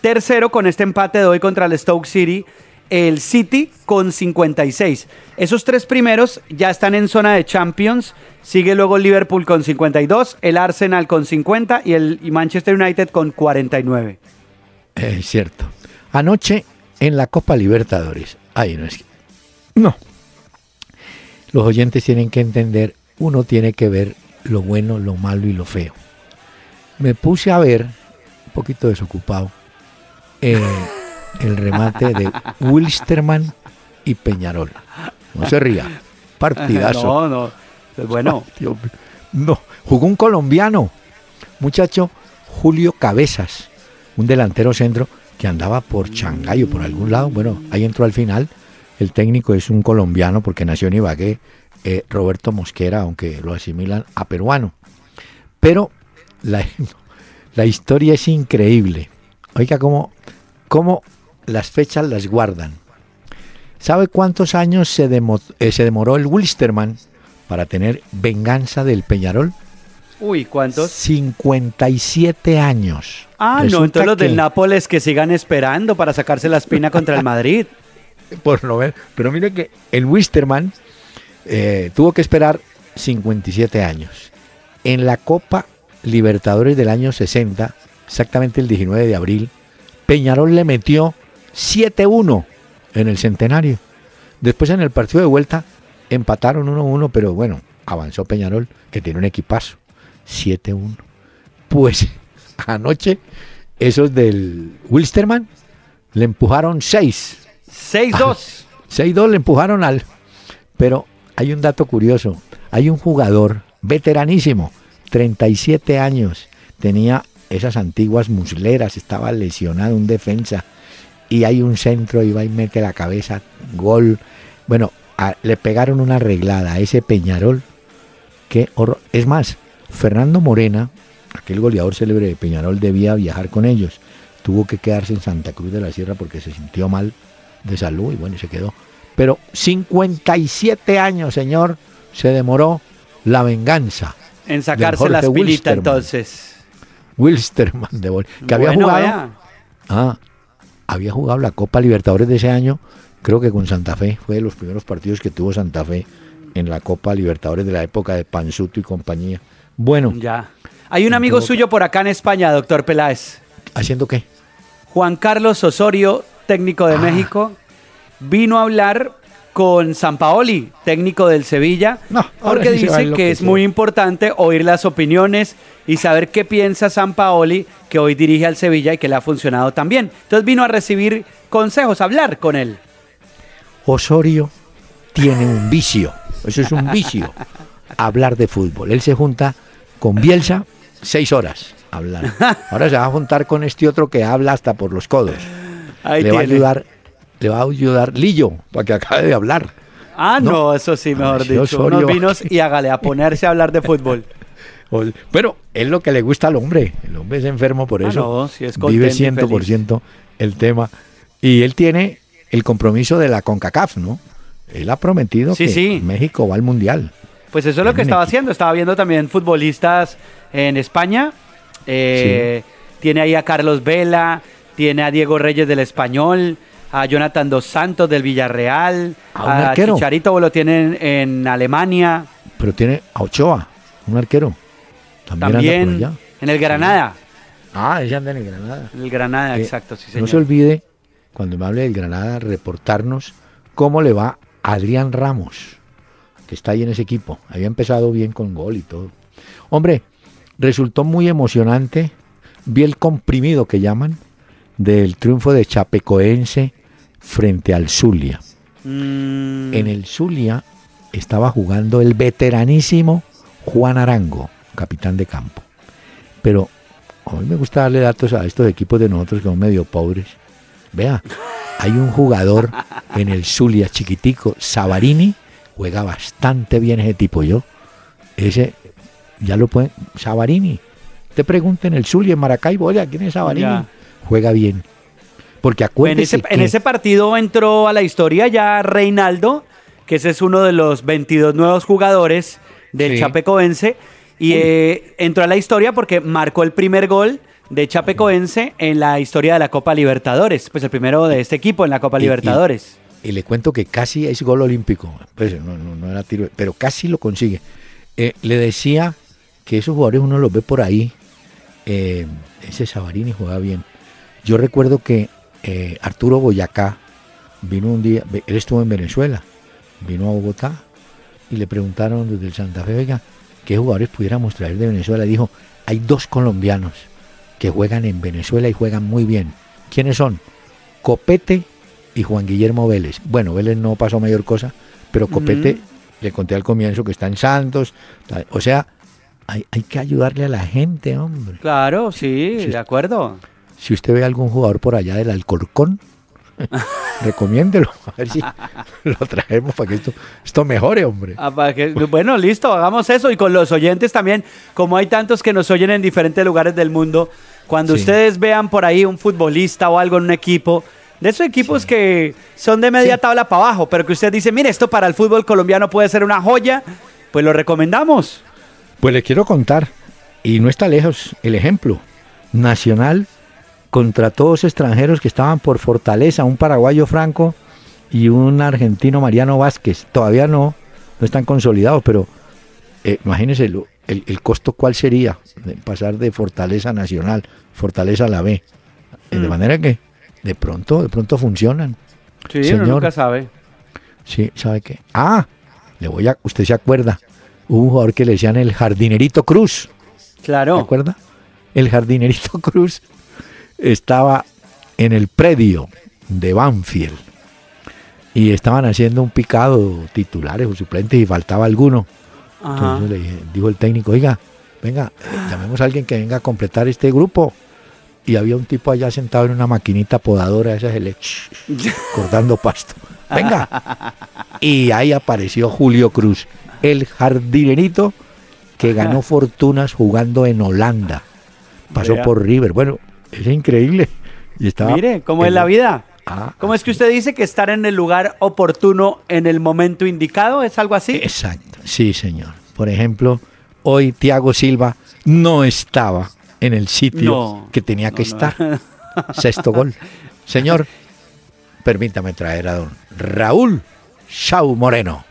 Tercero con este empate de hoy contra el Stoke City, el City con 56. Esos tres primeros ya están en zona de Champions. Sigue luego el Liverpool con 52, el Arsenal con 50 y el y Manchester United con 49. Es cierto. Anoche en la Copa Libertadores. Ay, no es. No. Los oyentes tienen que entender, uno tiene que ver lo bueno, lo malo y lo feo. Me puse a ver, un poquito desocupado, eh, el remate de Wilstermann y Peñarol. No se ría. Partidazo. No, no. Bueno, Dios. No, jugó un colombiano, muchacho Julio Cabezas, un delantero centro que andaba por Changayo, por algún lado. Bueno, ahí entró al final. El técnico es un colombiano porque nació en Ibagué, eh, Roberto Mosquera, aunque lo asimilan a peruano. Pero la, la historia es increíble. Oiga, cómo, cómo las fechas las guardan. ¿Sabe cuántos años se, demo- eh, se demoró el Wilstermann para tener venganza del Peñarol? uy, ¿cuántos? 57 años. Ah, no, entonces los del Nápoles que sigan esperando para sacarse la espina contra el Madrid. Por menos. Pero mire que el Wisterman eh, tuvo que esperar 57 años. En la Copa Libertadores del año 60, exactamente el 19 de abril, Peñarol le metió 7-1 en el centenario. Después en el partido de vuelta empataron 1-1, pero bueno, avanzó Peñarol, que tiene un equipazo. 7-1. Pues anoche, esos del Wilstermann le empujaron 6. 6-2. 6-2 le empujaron al... Pero hay un dato curioso. Hay un jugador veteranísimo, 37 años, tenía esas antiguas musleras, estaba lesionado, un defensa, y hay un centro, iba y mete la cabeza, gol. Bueno, le pegaron una arreglada a ese Peñarol. Qué horror. Es más, Fernando Morena, aquel goleador célebre de Peñarol, debía viajar con ellos. Tuvo que quedarse en Santa Cruz de la Sierra porque se sintió mal de salud y bueno, y se quedó. Pero 57 años, señor, se demoró la venganza. En sacarse la espinita entonces. Wilstermann de Bol- que había jugado, ah, había jugado la Copa Libertadores de ese año, creo que con Santa Fe, fue de los primeros partidos que tuvo Santa Fe en la Copa Libertadores de la época de Panzuto y compañía. Bueno, Ya. Hay un amigo suyo por acá en España, doctor Peláez. ¿haciendo qué? Juan Carlos Osorio, técnico Ah. de México, vino a hablar con Sampaoli, técnico del Sevilla, No, porque dice que, es muy importante oír las opiniones y saber qué piensa Sampaoli, que hoy dirige al Sevilla y que le ha funcionado también. Entonces vino a recibir consejos, a hablar con él. Osorio tiene un vicio. Eso es un vicio. Hablar de fútbol. Él se junta con Bielsa seis horas a hablar. Ahora se va a juntar con este otro que habla hasta por los codos. Ahí le va a ayudar, le va a ayudar Lillo para que acabe de hablar. Ah, no, No. eso sí, mejor Ay, dicho. Unos vinos y hágale a ponerse a hablar de fútbol. Pero es lo que le gusta al hombre. El hombre es enfermo por Ah, eso. no, sí es Vive contento y 100% el tema. Y él tiene el compromiso de la CONCACAF, ¿no? Él ha prometido Sí, que sí. México va al Mundial. Pues eso es lo que estaba haciendo. Estaba viendo también futbolistas en España. Eh, Tiene ahí a Carlos Vela, tiene a Diego Reyes del Español, a Jonathan Dos Santos del Villarreal, A un a arquero. Chicharito lo tienen en Alemania, Pero tiene a Ochoa, un arquero. También, anda por allá. en el Granada. Ah, ese anda en el Granada. En el Granada, Eh, exacto, sí, no señor. se olvide, cuando me hable del Granada, reportarnos cómo le va a Adrián Ramos, que está ahí en ese equipo. Había empezado bien con gol y todo. Hombre, resultó muy emocionante. Vi el comprimido que llaman del triunfo de Chapecoense frente al Zulia. Mm, En el Zulia estaba jugando el veteranísimo Juan Arango, capitán de campo. Pero a mí me gusta darle datos a estos equipos de nosotros que son medio pobres. Vea, hay un jugador en el Zulia chiquitico, Savarini, juega bastante bien ese tipo yo. Ese, ya lo pueden, Savarini. Te pregunten el Zulia en Maracaibo, oye, ¿quién es Savarini? Ya. Juega bien. Porque en, acuérdese ese, en ese partido entró a la historia ya Reinaldo, que ese es uno de los 22 nuevos jugadores del Sí. Chapecoense, y eh, entró a la historia porque marcó el primer gol de Chapecoense en la historia de la Copa Libertadores, pues el primero de este equipo en la Copa Y- y- Libertadores. Y le cuento que casi es gol olímpico. Pues no, no, no era tiro, pero casi lo consigue. Eh, le decía que esos jugadores uno los ve por ahí. eh, ese Sabarini juega bien. Yo recuerdo que eh, Arturo Boyacá vino un día, él estuvo en Venezuela, vino a Bogotá y le preguntaron desde el Santa Fe, oiga, ¿qué jugadores pudiéramos traer de Venezuela? Dijo, hay dos colombianos que juegan en Venezuela y juegan muy bien. ¿Quiénes son? Copete y Juan Guillermo Vélez. Bueno, Vélez no pasó mayor cosa, pero Copete, le conté al comienzo que está en Santos. O sea, hay, hay que ayudarle a la gente, hombre. Claro, sí, Sí. de acuerdo. Si usted ve algún jugador por allá del Alcorcón, recomiéndelo. A ver si lo traemos para que esto, esto mejore, hombre. Ah, para que- bueno, listo, hagamos eso. Y con los oyentes también, como hay tantos que nos oyen en diferentes lugares del mundo, cuando Sí. ustedes vean por ahí un futbolista o algo en un equipo, de esos equipos que son de media Sí. tabla para abajo, pero que usted dice, mire, esto para el fútbol colombiano puede ser una joya, pues lo recomendamos. Pues le quiero contar, y no está lejos el ejemplo. Nacional contrató dos extranjeros que estaban por Fortaleza, un paraguayo Franco y un argentino Mariano Vázquez. Todavía no, no están consolidados, pero eh, imagínense el, el costo cuál sería de pasar de Fortaleza Nacional, Fortaleza a la B. Eh, De Mm. manera que de pronto, de pronto funcionan. Sí, uno Señor. nunca sabe. Sí, ¿sabe qué? Ah, le voy a, usted se acuerda, hubo un jugador que le decían el jardinerito Cruz. ¿Se Claro. acuerda? El jardinerito Cruz estaba en el predio de Banfield y estaban haciendo un picado titulares o suplentes y faltaba alguno. Ajá. Entonces le dije- dijo el técnico, oiga, venga, eh, llamemos a alguien que venga a completar este grupo. Y había un tipo allá sentado en una maquinita podadora, esa es el cortando pasto. Venga. Y ahí apareció Julio Cruz, el jardinerito que ganó fortunas jugando en Holanda. Pasó por River. Bueno, es increíble. Y estaba Mire, ¿cómo es la vida? Ah, ¿Cómo es que usted dice que estar en el lugar oportuno en el momento indicado? ¿Es algo así? Exacto, sí, señor. Por ejemplo, hoy Thiago Silva no estaba en el sitio No, que tenía que no, no. estar. Sexto gol. Señor, permítame traer a don Raúl Shaw Moreno.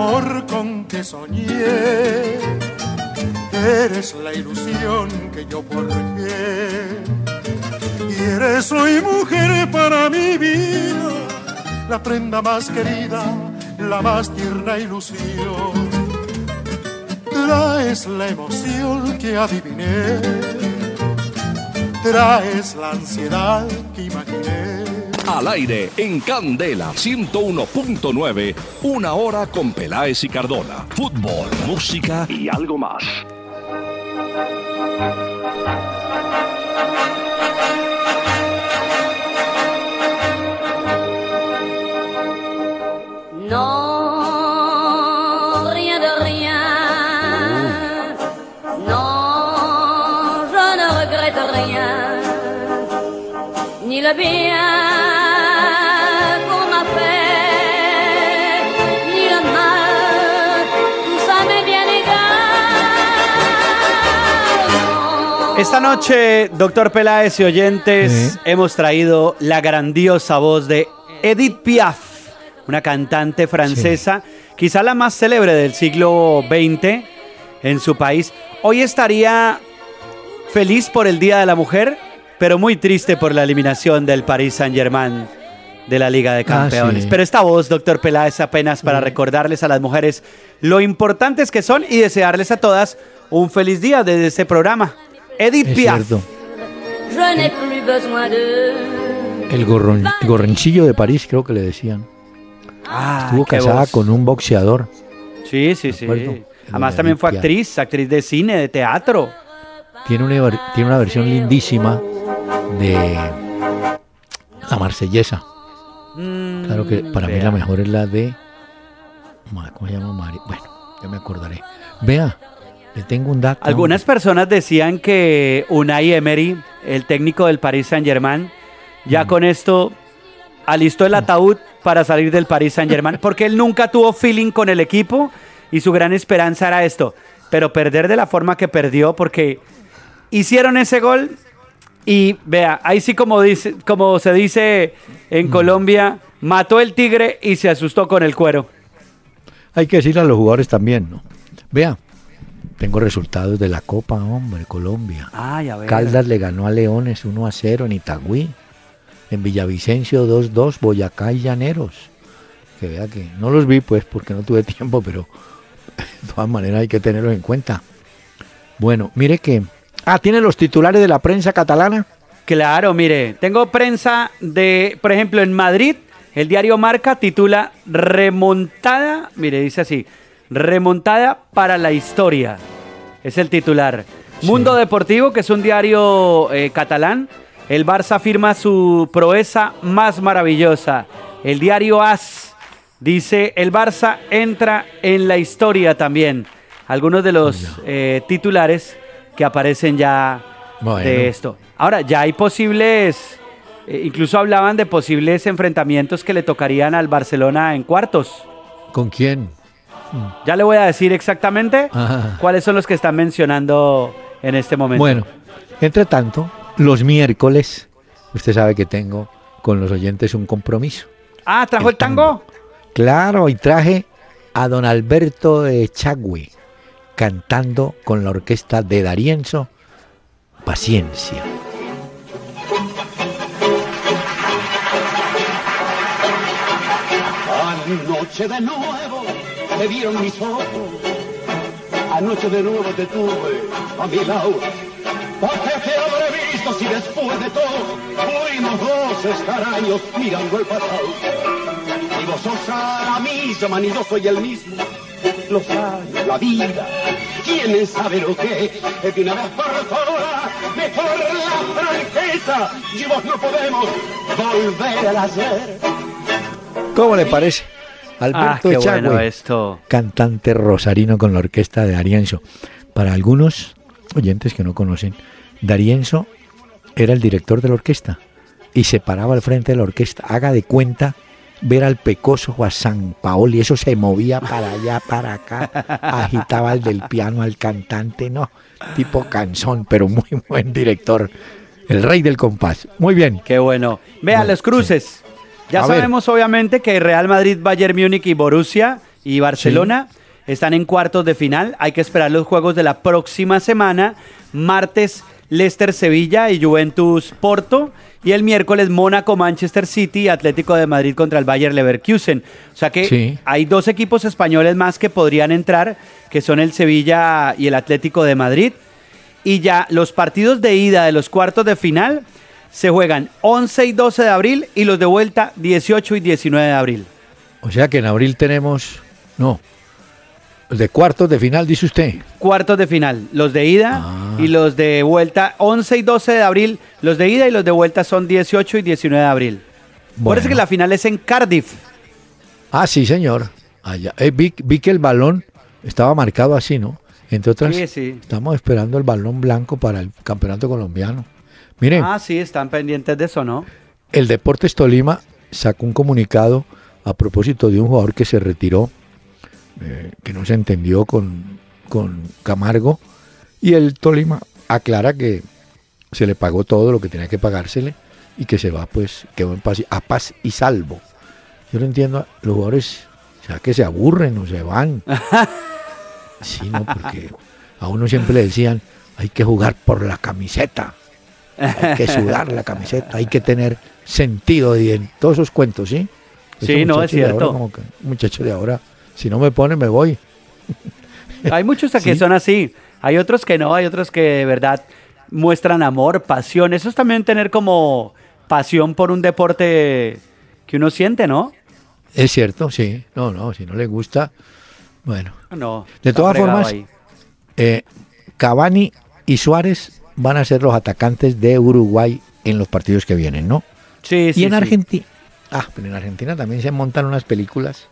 Amor con que soñé, eres la ilusión que yo forjé. Y eres hoy mujer para mi vida, la prenda más querida, la más tierna ilusión. Trae Traes la emoción que adiviné, traes la ansiedad que imaginé. Al aire en Candela 101.9, una hora con Peláez y Cardona. Fútbol, música y algo más. Non, rien de rien. Non, je ne regrette rien. Ni le bien Esta noche, doctor Peláez y oyentes, hemos traído la grandiosa voz de Edith Piaf, una cantante francesa, quizá la más célebre del siglo XX en su país. Hoy estaría feliz por el Día de la Mujer, pero muy triste por la eliminación del Paris Saint-Germain de la Liga de Campeones. sí. Pero esta voz, doctor Peláez, apenas para recordarles a las mujeres lo importantes que son y desearles a todas un feliz día desde este programa. Edith Piaf. El, gorron, el gorronchillo de París, creo que le decían. Ah, Estuvo casada voz. con un boxeador. Sí, sí, sí. Además también fue actriz, actriz de cine, de teatro. Tiene una, tiene una versión lindísima de La Marsellesa. Claro que para mí la mejor es la de. ¿Cómo se llama Mari? Bueno, ya me acordaré. Vea, le tengo un dato. Algunas personas decían que Unai Emery, el técnico del Paris Saint-Germain, Mm. ya con esto alistó el ataúd para salir del Paris Saint-Germain, porque él nunca tuvo feeling con el equipo y su gran esperanza era esto, pero perder de la forma que perdió porque hicieron ese gol y vea, ahí sí como dice, como se dice en Mm. Colombia, mató el tigre y se asustó con el cuero. Hay que decirle a los jugadores también, ¿no? Vea, tengo resultados de la Copa, hombre, Colombia. Ay, a ver. Caldas le ganó a Leones 1 a 0 en Itagüí. En Villavicencio 2-2, Boyacá y Llaneros. Que vea que no los vi pues porque no tuve tiempo, pero de todas maneras hay que tenerlos en cuenta. Bueno, mire que... Ah, tiene los titulares de la prensa catalana. Claro, mire, tengo prensa de, por ejemplo, en Madrid, el diario Marca titula Remontada, mire, dice así, Remontada para la historia. Es el titular. Mundo Deportivo, que es un diario eh, catalán, el Barça afirma su proeza más maravillosa. El diario AS dice, el Barça entra en la historia también. Algunos de los eh, titulares que aparecen ya Bueno. de esto. Ahora, ya hay posibles, eh, incluso hablaban de posibles enfrentamientos que le tocarían al Barcelona en cuartos. ¿Con quién? Ya le voy a decir exactamente Ajá. cuáles son los que están mencionando en este momento. Bueno, entre tanto, los miércoles, usted sabe que tengo con los oyentes un compromiso. Ah, trajo el, tango. Claro, y traje a don Alberto Echagüe cantando con la orquesta de Darienzo Paciencia. Anoche de nuevo te vieron mis ojos. Anoche de nuevo te tuve a mi lado. ¿Por qué te habré visto si después de todo fuimos dos extraños mirando el pasado? Y vos sos a la misma, ni yo soy el mismo. Los años, la vida, quién sabe lo que es de una vez por todas, mejor la franqueza, y vos no podemos volver al hacer. ¿Cómo le parece? Ah, Alberto Echagüe, bueno esto. cantante rosarino con la orquesta de Darienzo. Para algunos oyentes que no conocen, Darienzo era el director de la orquesta y se paraba al frente de la orquesta. Haga de cuenta ver al pecoso o a San Paoli, eso se movía para allá, para acá, agitaba al del piano, al cantante, no, tipo canzón, pero muy buen director, el rey del compás. Muy bien. Qué bueno. Vean Bueno, los cruces. Ya A ver. sabemos obviamente que Real Madrid, Bayern Múnich y Borussia y Barcelona están en cuartos de final. Hay que esperar los juegos de la próxima semana. Martes Leicester Sevilla y Juventus Porto. Y el miércoles Mónaco Manchester City y Atlético de Madrid contra el Bayer Leverkusen. O sea que Sí. hay dos equipos españoles más que podrían entrar, que son el Sevilla y el Atlético de Madrid. Y ya los partidos de ida de los cuartos de final se juegan 11 y 12 de abril y los de vuelta 18 y 19 de abril. O sea que en abril tenemos, no, de cuartos de final, dice usted. Cuartos de final, los de ida Ah. y los de vuelta 11 y 12 de abril. Los de ida y los de vuelta son 18 y 19 de abril. Bueno. eso que la final es en Cardiff. Ah, sí, señor. Allá. Eh, vi, vi que el balón estaba marcado así, ¿no? Entre otras, Sí, sí. estamos esperando el balón blanco para el campeonato colombiano. Miren, Ah, sí, están pendientes de eso, ¿no? el Deportes Tolima sacó un comunicado a propósito de un jugador que se retiró, eh, que no se entendió con, con Camargo, y el Tolima aclara que se le pagó todo lo que tenía que pagársele y que se va, pues, quedó en paz, a paz y salvo. Yo no entiendo, los jugadores, o sea, que se aburren o se van. Sí, no, porque a uno siempre le decían, hay que jugar por la camiseta, hay que sudar la camiseta, hay que tener sentido y en todos esos cuentos, ¿sí? Sí, Estos no, es de ahora, cierto. como que, muchachos de ahora, si no me pone, me voy. Hay muchos que Sí. son así. Hay otros que no, hay otros que de verdad muestran amor, pasión. Eso es también tener como pasión por un deporte que uno siente, ¿no? Es cierto, sí. No, no, si no le gusta, bueno. No. De todas formas, eh, Cavani y Suárez van a ser los atacantes de Uruguay en los partidos que vienen, ¿no? Sí, sí, y en sí. Argentina, ah, pero en Argentina también se montan unas películas.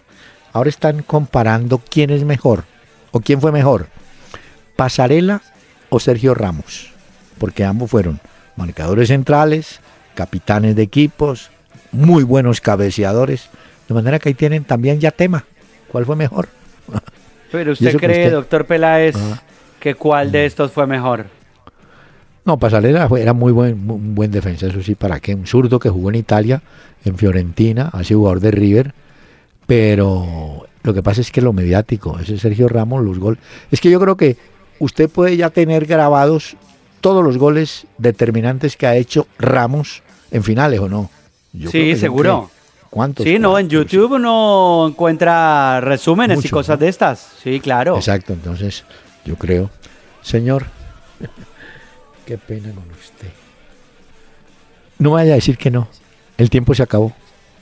Ahora están comparando quién es mejor o quién fue mejor, Pasarela o Sergio Ramos, porque ambos fueron marcadores centrales, capitanes de equipos, muy buenos cabeceadores, de manera que ahí tienen también ya tema. ¿Cuál fue mejor? Pero usted cree, usted- doctor Peláez, Ah. que cuál de estos fue mejor. No, Pasarela fue- era muy buen, muy buen defensa, eso sí, ¿para qué? Un zurdo que jugó en Italia, en Fiorentina, ha sido jugador de River, pero lo que pasa es que lo mediático, ese Sergio Ramos, los goles. Es que yo creo que usted puede ya tener grabados todos los goles determinantes que ha hecho Ramos en finales, ¿o no? Yo sí, seguro. ¿Cuántos? Sí, no, en. YouTube uno encuentra resúmenes y cosas ¿no? de estas. Sí, claro. Exacto, entonces yo creo, señor, qué pena con usted. No vaya a decir que no, el tiempo se acabó.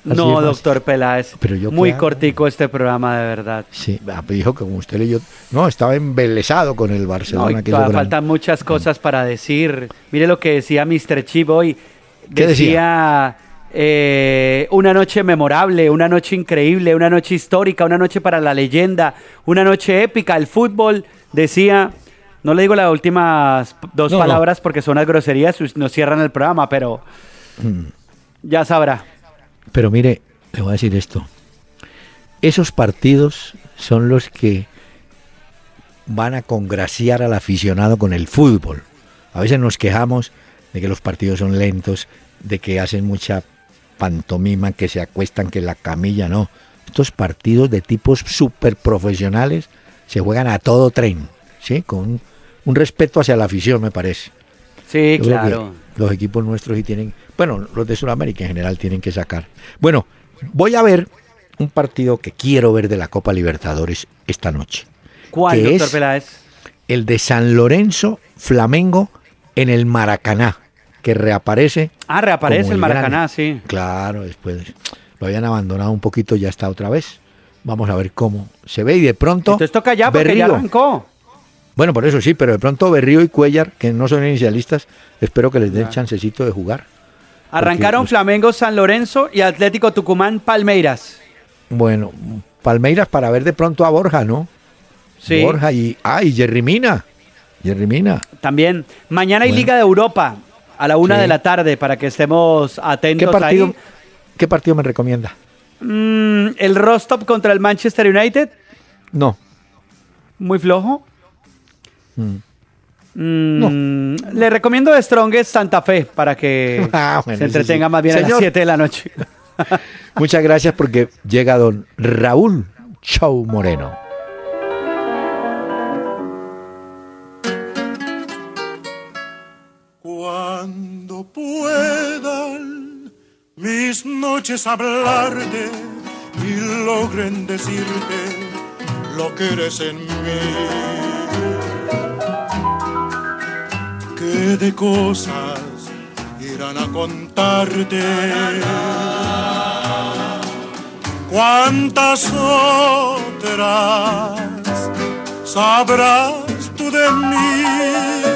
Así No, doctor Peláez. Pero yo Muy cortico este programa, de verdad. Sí, ah, pues dijo que como usted leyó, no, estaba embelesado con el No, Barcelona. que gran- faltan muchas cosas para decir. Mire lo que decía Mr. Chip hoy. ¿Qué decía eh, una noche memorable, una noche increíble, una noche histórica, una noche para la leyenda, una noche épica. El fútbol decía, no le digo las últimas dos No, no. palabras porque son unas groserías, us- nos cierran el programa, pero Mm. ya sabrá. Pero mire, le voy a decir esto. Esos partidos son los que van a congraciar al aficionado con el fútbol. A veces nos quejamos de que los partidos son lentos, de que hacen mucha pantomima, que se acuestan, que la camilla, no. Estos partidos de tipos súper profesionales se juegan a todo tren, ¿sí? Con un, respeto hacia la afición, me parece. Sí, Yo claro. Los equipos nuestros sí tienen, bueno, los de Sudamérica en general tienen que sacar. Bueno, voy a ver un partido que quiero ver de la Copa Libertadores esta noche. ¿Cuál, que doctor es Peláez? El de San Lorenzo Flamengo en el Maracaná, que reaparece. Ah, reaparece el Maracaná, sí. Claro, después lo habían abandonado un poquito, ya está otra vez. Vamos a ver cómo se ve y de pronto. Entonces toca ya porque ya arrancó. Bueno, por eso sí, pero de pronto Berrío y Cuellar, que no son inicialistas, espero que les den chancecito de jugar. Arrancaron los- Flamengo San Lorenzo y Atlético Tucumán Palmeiras. Bueno, Palmeiras para ver de pronto a Borja, ¿no? Sí. Borja y. Ah, y Jerry Mina. Jerry Mina. También. Mañana hay Bueno. Liga de Europa a la una Sí. de la tarde para que estemos ¿Qué atentos partido, ahí. ¿Qué partido me recomienda? Mm, el Rostov contra el Manchester United, No. muy flojo. Mm. Mm, Le recomiendo de Strongest Santa Fe para que Ah, bueno, se sí. entretenga más bien a las Señor. 7 de la noche. Muchas gracias porque llega don Raúl Chau Moreno. Cuando puedan mis noches hablarte y logren decirte lo que eres en mí. De cosas irán a contarte. ¿Cuántas otras sabrás tú de mí?